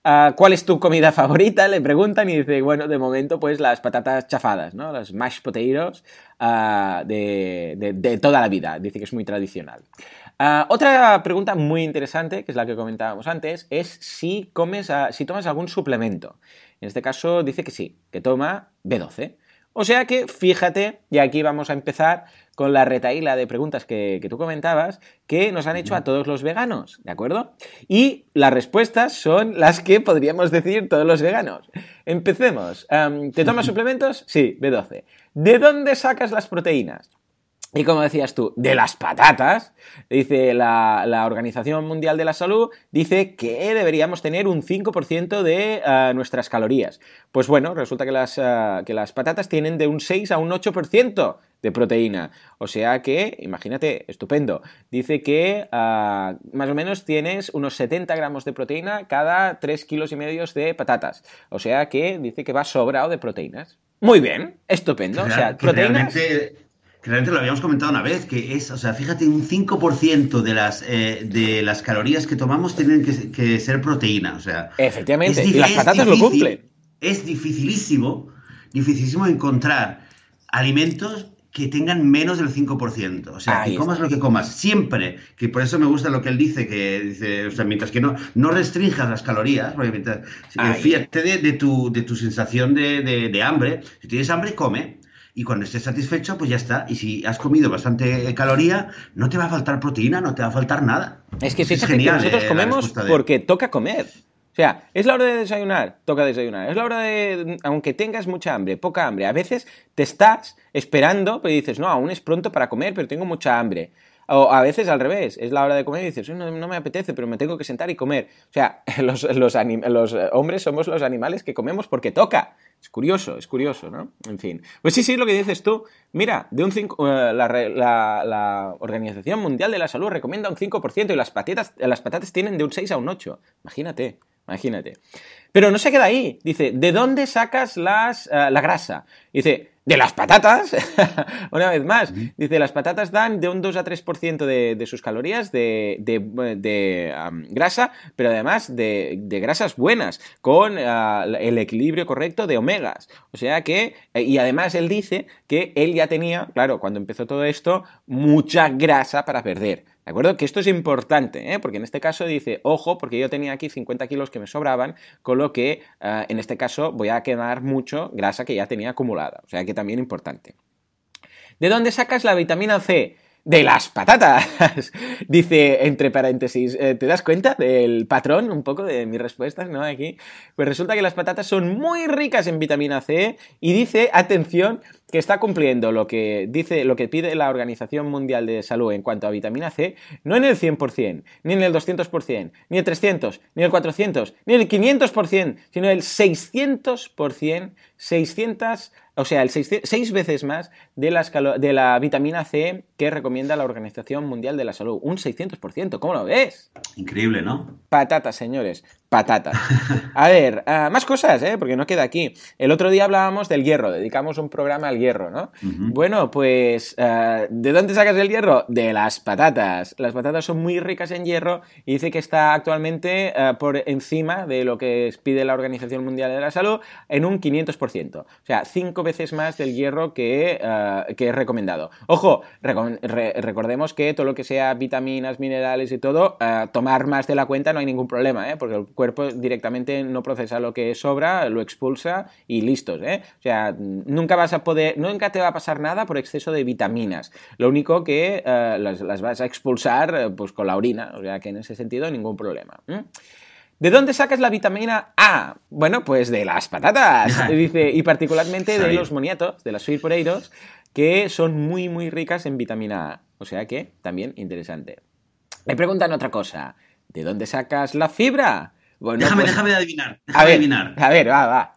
Ah, ¿Cuál es tu comida favorita? Le preguntan y dice, bueno, de momento pues las patatas chafadas, ¿no? Las mashed potatoes ah, de, toda la vida. Dice que es muy tradicional. Ah, otra pregunta muy interesante, que es la que comentábamos antes, es si comes, si tomas algún suplemento. En este caso dice que sí, que toma B12. O sea que fíjate, y aquí vamos a empezar con la retaíla de preguntas que, tú comentabas, que nos han hecho a todos los veganos, ¿de acuerdo? Y las respuestas son las que podríamos decir todos los veganos. Empecemos. ¿Te tomas suplementos? Sí, B12. ¿De dónde sacas las proteínas? Y como decías tú, de las patatas, dice la, Organización Mundial de la Salud, dice que deberíamos tener un 5% de eh, nuestras calorías. Pues bueno, resulta que las, eh, que las patatas tienen de un 6 a un 8% de proteína. O sea que, imagínate, estupendo. Dice que eh, más o menos tienes unos 70 gramos de proteína cada 3 kilos y medio de patatas. O sea que dice que va sobrado de proteínas. Muy bien, estupendo. o sea, proteínas realmente lo habíamos comentado una vez, que es, o sea, fíjate, un 5% de las, eh, de las calorías que tomamos tienen que, ser proteína, o sea... Efectivamente, y las patatas lo cumplen. Es dificilísimo, dificilísimo encontrar alimentos que tengan menos del 5%. O sea, que comas lo que comas, siempre, que por eso me gusta lo que él dice, que dice, o sea, mientras que no, no restringas las calorías, porque mientras, fíjate de, tu, de tu sensación de, de hambre, si tienes hambre, come, y cuando estés satisfecho, pues ya está. Y si has comido bastante caloría, no te va a faltar proteína, no te va a faltar nada. Es que fíjate que nosotros eh, comemos porque toca comer. O sea, es la hora de desayunar, toca desayunar. Es la hora de, aunque tengas mucha hambre, poca hambre, a veces te estás esperando, pero dices, no, aún es pronto para comer, pero tengo mucha hambre. O a veces al revés, es la hora de comer y dices, no, me apetece, pero me tengo que sentar y comer. O sea, los, los, los hombres somos los animales que comemos porque toca. Es curioso, es curioso, ¿no? En fin. Pues sí, sí, lo que dices tú. Mira, de un 5, eh, la, Organización Mundial de la Salud recomienda un 5% y las patatas, las patatas tienen de un 6 a un 8. Imagínate, imagínate. Pero no se queda ahí. Dice, ¿de dónde sacas las, eh, la grasa? Dice, de las patatas, una vez más, dice, las patatas dan de un 2 a 3% de, de sus calorías de, de, grasa, pero además de, grasas buenas, con ah, el equilibrio correcto de omegas. O sea que, eh, y además él dice que él ya tenía, claro, cuando empezó todo esto, mucha grasa para perder. ¿De acuerdo? Que esto es importante, ¿eh? porque en este caso dice, ojo, porque yo tenía aquí 50 kilos que me sobraban, con lo que ah, en este caso voy a quemar mucho grasa que ya tenía acumulada. O sea que también importante. ¿De dónde sacas la vitamina C? De las patatas. Dice, entre paréntesis, eh, ¿te das cuenta del patrón un poco de mis respuestas, no? Aquí. Pues resulta que las patatas son muy ricas en vitamina C y dice, atención, que está cumpliendo lo que dice, lo que pide la Organización Mundial de Salud en cuanto a vitamina C, no en el 100%, ni en el 200%, ni el 300, ni el 400, ni el 500%, sino el 600%, 600 o sea, el seis, veces más de, de, la vitamina C que recomienda la Organización Mundial de la Salud. Un 600%, ¿cómo lo ves? Increíble, ¿no? Patatas, señores, patatas. A ver, ah, más cosas, ¿eh? Porque no queda aquí. El otro día hablábamos del hierro, dedicamos un programa al hierro, ¿no? Bueno, pues, ah, ¿de dónde sacas el hierro? De las patatas. Las patatas son muy ricas en hierro y dice que está actualmente ah, por encima de lo que pide la Organización Mundial de la Salud en un 500%. O sea, 5 veces más del hierro que, que es recomendado. Ojo, recordemos que todo lo que sea vitaminas, minerales y todo, tomar más de la cuenta no hay ningún problema, ¿eh? Porque el cuerpo directamente no procesa lo que sobra, lo expulsa y listos, ¿eh? O sea, nunca vas a poder, nunca te va a pasar nada por exceso de vitaminas. Lo único que eh, las, vas a expulsar eh, pues con la orina, o sea que en ese sentido ningún problema. ¿De dónde sacas la vitamina A? Bueno, pues de las patatas, dice, y particularmente de los moniatos, de las sweet potatoes, que son muy, muy ricas en vitamina A. O sea que también interesante. Me preguntan otra cosa. ¿De dónde sacas la fibra? Déjame, pues, déjame adivinar. Déjame a ver, adivinar. A ver, va, va.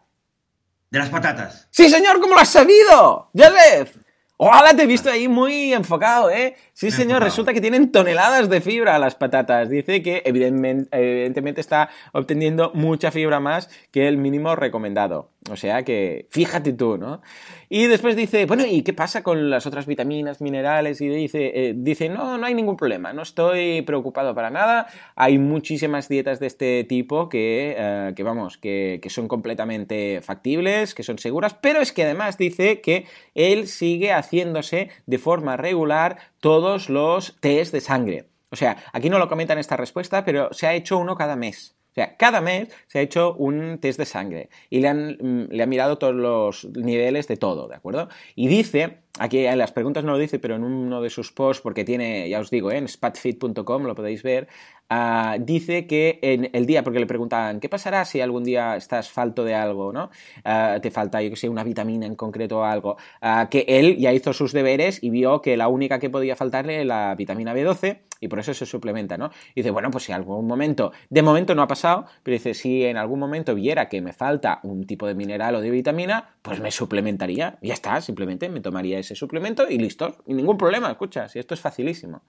De las patatas. ¡Sí, señor! ¿Cómo lo has sabido? ¡Joseph! Ojalá te he visto ahí muy enfocado, ¿eh? Sí, señor, resulta que tienen toneladas de fibra las patatas. Dice que evidentemente, está obteniendo mucha fibra más que el mínimo recomendado. O sea que, fíjate tú, ¿no? Y después dice, bueno, ¿y qué pasa con las otras vitaminas, minerales? Y dice, eh, dice, no, no hay ningún problema, no estoy preocupado para nada. Hay muchísimas dietas de este tipo que, eh, que vamos, que, que son completamente factibles, que son seguras, pero es que además dice que él sigue haciéndose de forma regular todos los test de sangre. O sea, aquí no lo comenta en esta respuesta, pero se ha hecho uno cada mes. O sea, cada mes se ha hecho un test de sangre y le han, mm, le han mirado todos los niveles de todo, ¿de acuerdo? Y dice Aquí en las preguntas no lo dice, pero en uno de sus posts, porque tiene, ya os digo, ¿eh? en spatfit.com lo podéis ver, ah, dice que en el día, porque le preguntan, ¿qué pasará si algún día estás falto de algo, ¿no? Ah, te falta, yo que sé, una vitamina en concreto o algo. Ah, que él ya hizo sus deberes y vio que la única que podía faltarle era la vitamina B12 y por eso se suplementa, ¿no? Y dice, bueno, pues si algún momento, de momento no ha pasado, pero dice, si en algún momento viera que me falta un tipo de mineral o de vitamina, pues me suplementaría. Ya está, simplemente me tomaría ese suplemento y listo. Y ningún problema, escucha, si esto es facilísimo.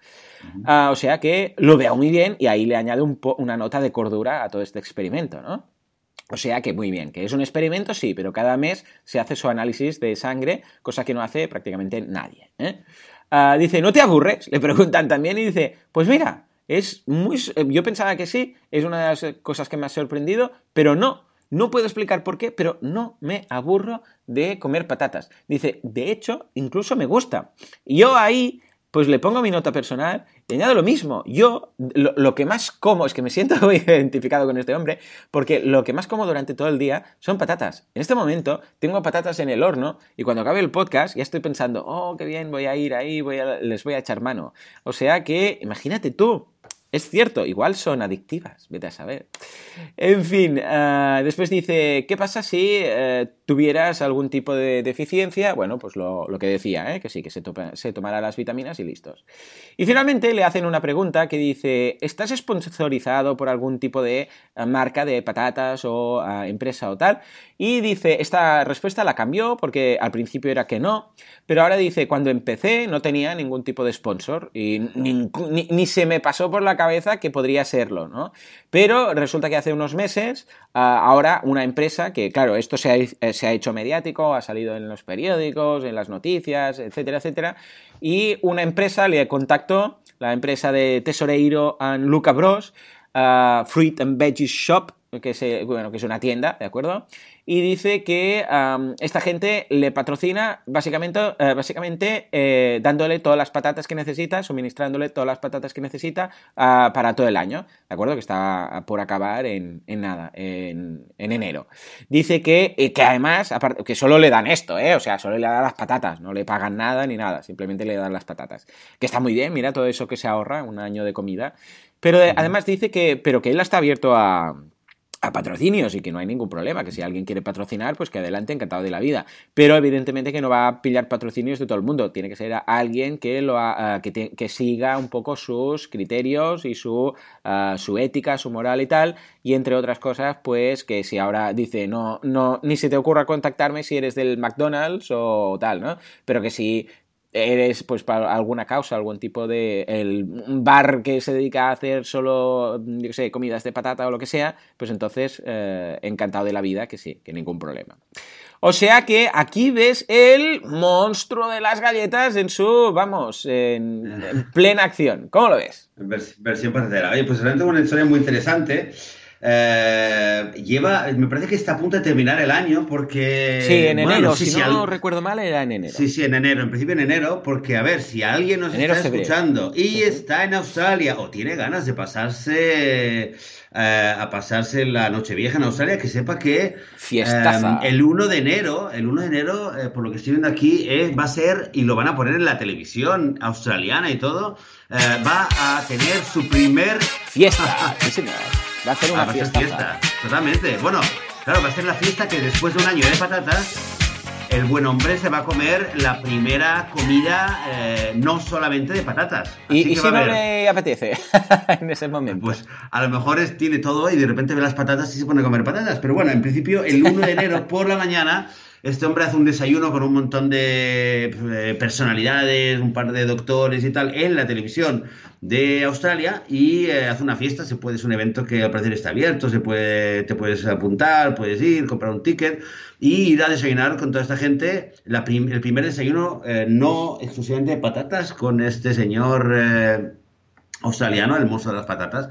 Ah, o sea que lo veo muy bien y ahí le añade una nota de cordura a todo este experimento, ¿no? O sea que muy bien, que es un experimento, sí, pero cada mes se hace su análisis de sangre, cosa que no hace prácticamente nadie. ¿eh? Ah, dice, ¿no te aburres? Le preguntan también y dice, pues mira, es muy... Yo pensaba que sí, es una de las cosas que me ha sorprendido, pero no. No puedo explicar por qué, pero no me aburro de comer patatas. Dice, de hecho, incluso me gusta. Y yo ahí, pues le pongo mi nota personal y añado lo mismo. Yo lo, que más como, es que me siento muy identificado con este hombre, porque lo que más como durante todo el día son patatas. En este momento tengo patatas en el horno y cuando acabe el podcast ya estoy pensando, oh, qué bien, voy a ir ahí, voy les voy a echar mano. O sea que, imagínate tú, es cierto, igual son adictivas, vete a saber. En fin, ah, después dice, ¿qué pasa si eh, tuvieras algún tipo de deficiencia? Bueno, pues lo, que decía, ¿eh? que sí, que se, se tomará las vitaminas y listos. Y finalmente le hacen una pregunta que dice, ¿estás sponsorizado por algún tipo de marca de patatas o empresa o tal? Y dice, esta respuesta la cambió porque al principio era que no, pero ahora dice, cuando empecé no tenía ningún tipo de sponsor y ni, ni se me pasó por la cabeza que podría serlo, ¿no? Pero resulta que hace unos meses, ah, ahora una empresa que, claro, esto se ha, eh, se ha hecho mediático, ha salido en los periódicos, en las noticias, etcétera, etcétera, y una empresa le contactó, la empresa de Tesoreiro and Luca Bros, ah, Fruit and Veggies Shop, que es una tienda, ¿de acuerdo? Y dice que esta gente le patrocina básicamente, eh, básicamente eh, dándole todas las patatas que necesita, suministrándole todas las patatas que necesita ah, para todo el año, ¿de acuerdo? Que está por acabar en, nada, en, enero. Dice que, eh, que además, aparte, que solo le dan esto, ¿eh? O sea, solo le dan las patatas, no le pagan nada ni nada, simplemente le dan las patatas. Que está muy bien, mira todo eso que se ahorra, un año de comida. Pero además dice que, pero que él está abierto a a patrocinios y que no hay ningún problema, que si alguien quiere patrocinar, pues que adelante, encantado de la vida. Pero evidentemente que no va a pillar patrocinios de todo el mundo, tiene que ser alguien que, lo que, siga un poco sus criterios y su, su ética, su moral y tal, y entre otras cosas, pues que si ahora dice, no, no, ni se te ocurra contactarme si eres del McDonald's o tal, ¿no? Pero que si eres pues para alguna causa, algún tipo de el, bar que se dedica a hacer solo, yo sé, comidas de patata o lo que sea, pues entonces eh, encantado de la vida, que sí, que ningún problema. O sea que aquí ves el monstruo de las galletas en su, vamos, en, plena acción. ¿Cómo lo ves? Versión patera. Oye, pues realmente una historia muy interesante. Eh, lleva, me parece que está a punto de terminar el año porque... Sí, en enero, si, no recuerdo mal, era en enero. Sí, sí, en enero, en principio en enero, porque a ver, si alguien nos está escuchando y está en Australia o tiene ganas de pasarse... Eh, a pasarse la Nochevieja en Australia, que sepa que eh, el 1 de enero, el 1 de enero, por lo que estoy viendo aquí, va a ser, y lo van a poner en la televisión australiana y todo, va a tener su primer... Fiesta, sí, Va a ser una ah, fiesta. Totalmente. Bueno, claro, va a ser la fiesta que después de un año de patatas, el buen hombre se va a comer la primera comida eh, no solamente de patatas. ¿Y, si no le apetece en ese momento? Pues a lo mejor tiene todo y de repente ve las patatas y se pone a comer patatas. Pero bueno, en principio el 1 de enero por la mañana este hombre hace un desayuno con un montón de eh, personalidades, un par de doctores y tal, en la televisión de Australia y eh, hace una fiesta, se puede, es un evento que al parecer está abierto, se puede, te puedes apuntar, puedes ir, comprar un ticket y ir a desayunar con toda esta gente. el primer desayuno eh, no exclusivamente de patatas con este señor australiano, el monstruo de las patatas.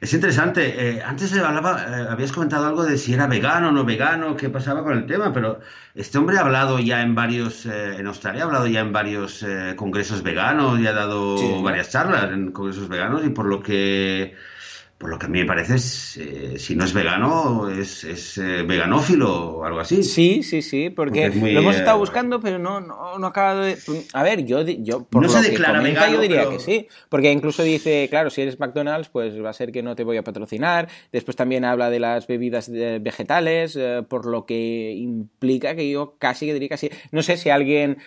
Es interesante. Eh, antes hablaba, eh, habías comentado algo de si era vegano o no vegano, qué pasaba con el tema, pero este hombre ha hablado ya en varios, eh, en Australia ha hablado ya en varios congresos veganos y ha dado varias charlas en congresos veganos y por lo que por lo que a mí me parece, eh, si no es vegano, es, es eh, veganófilo o algo así. Sí, sí, sí, porque, lo hemos estado eh, buscando, pero no, no, no acaba de... A ver, yo, yo por no lo se declara que yo diría que sí, porque incluso dice, claro, si eres McDonald's, pues va a ser que no te voy a patrocinar. Después también habla de las bebidas vegetales, por lo que implica que yo casi que diría que sí. No sé si alguien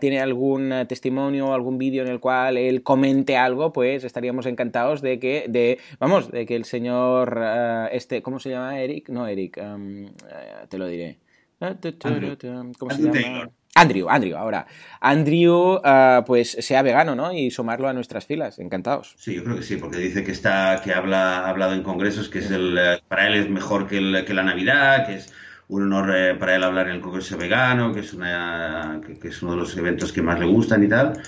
tiene algún testimonio o algún vídeo en el cual él comente algo, pues estaríamos encantados de que... De, vamos, de que el señor, uh, este, ¿cómo se llama? Eric, no Eric, um, uh, te lo diré. ¿Cómo se llama? Andrew, Andrew, ahora. Andrew, uh, pues sea vegano, ¿no? Y sumarlo a nuestras filas. Encantados. Sí, yo creo que sí, porque dice que está, que habla, ha hablado en congresos, que es el, para él es mejor que, el, que la Navidad, que es un honor eh, para él hablar en el Congreso Vegano, que es, una, que, que, es uno de los eventos que más le gustan y tal.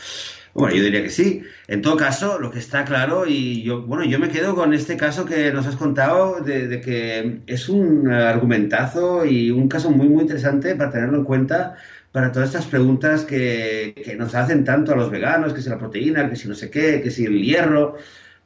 Bueno, yo diría que sí. En todo caso, lo que está claro, y yo, bueno, yo me quedo con este caso que nos has contado, de, que es un argumentazo y un caso muy, muy interesante para tenerlo en cuenta para todas estas preguntas que, que nos hacen tanto a los veganos, que si la proteína, que si no sé qué, que si el hierro.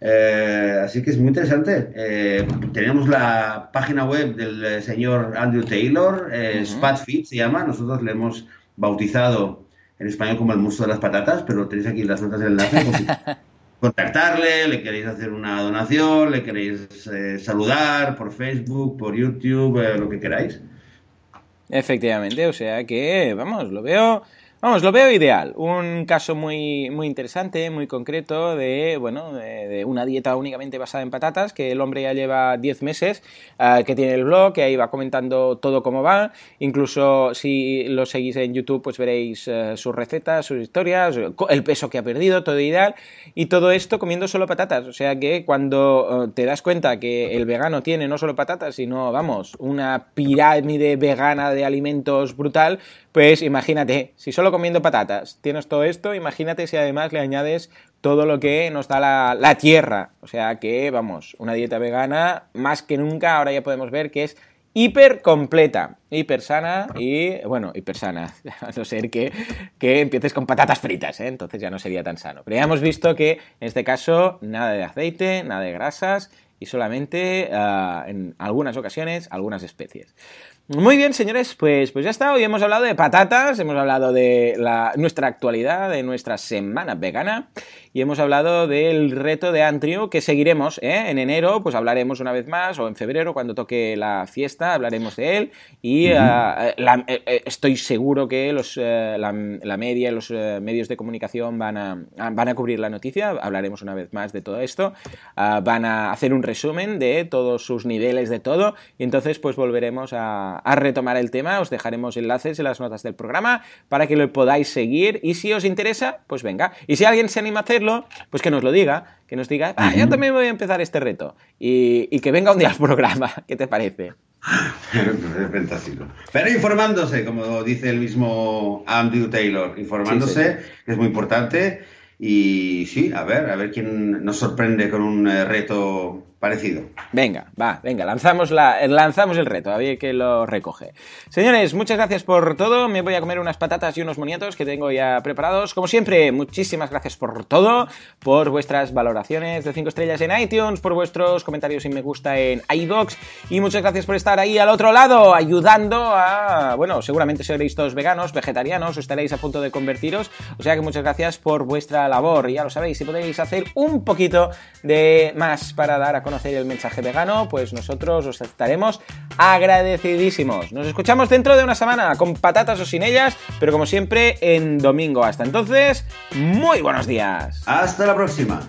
Eh, así que es muy interesante. Eh, tenemos la página web del señor Andrew Taylor, eh, SpatFit se llama, nosotros le hemos bautizado en español como el monstruo de las patatas, pero tenéis aquí las notas del enlace. contactarle, le queréis hacer una donación, le queréis eh, saludar por Facebook, por YouTube, eh, lo que queráis. Efectivamente, o sea que, vamos, lo veo Vamos, lo veo ideal. Un caso muy, muy interesante, muy concreto de, bueno, de, una dieta únicamente basada en patatas, que el hombre ya lleva 10 meses, uh, que tiene el blog, que ahí va comentando todo cómo va. Incluso si lo seguís en YouTube, pues veréis uh, sus recetas, sus historias, el peso que ha perdido, todo ideal. Y todo esto comiendo solo patatas. O sea que cuando uh, te das cuenta que el vegano tiene no solo patatas, sino, vamos, una pirámide vegana de alimentos brutal, pues imagínate, si solo comiendo patatas tienes todo esto, imagínate si además le añades todo lo que nos da la, tierra. O sea que, vamos, una dieta vegana, más que nunca, ahora ya podemos ver que es hiper completa, hiper sana y, bueno, hiper sana, a no ser que, que empieces con patatas fritas, ¿eh? entonces ya no sería tan sano. Pero ya hemos visto que en este caso nada de aceite, nada de grasas y solamente uh, en algunas ocasiones algunas especies. Muy bien, señores, pues, pues ya está. Hoy hemos hablado de patatas, hemos hablado de la, nuestra actualidad, de nuestra semana vegana y hemos hablado del reto de Antrio que seguiremos ¿eh? en enero, pues hablaremos una vez más o en febrero cuando toque la fiesta hablaremos de él y uh -huh. uh, la, eh, estoy seguro que los, uh, la, la, media y los medios de comunicación van a, van a cubrir la noticia, hablaremos una vez más de todo esto, van a hacer un resumen de todos sus niveles de todo y entonces pues volveremos a, a retomar el tema, os dejaremos enlaces en las notas del programa para que lo podáis seguir y si os interesa, pues venga. Y si alguien se anima a hacerlo, pues que nos lo diga, que nos diga, ah, yo también voy a empezar este reto y, y que venga un día al programa, ¿qué te parece? Fantástico. Pero informándose, como dice el mismo Andrew Taylor, informándose, sí, sí. que es muy importante. Y sí, a ver, a ver quién nos sorprende con un eh, reto parecido. Venga, va, venga, lanzamos, la, lanzamos el reto, a ver que lo recoge. Señores, muchas gracias por todo. Me voy a comer unas patatas y unos moniatos que tengo ya preparados. Como siempre, muchísimas gracias por todo, por vuestras valoraciones de 5 estrellas en iTunes, por vuestros comentarios y me gusta en iBox y muchas gracias por estar ahí al otro lado, ayudando a, bueno, seguramente seréis todos veganos, vegetarianos, o estaréis a punto de convertiros. O sea que muchas gracias por vuestra labor. Ya lo sabéis, si podéis hacer un poquito de más para dar a conocer el mensaje vegano, pues nosotros os estaremos agradecidísimos. Nos escuchamos dentro de una semana, con patatas o sin ellas, pero como siempre en domingo. Hasta entonces, muy buenos días. Hasta la próxima.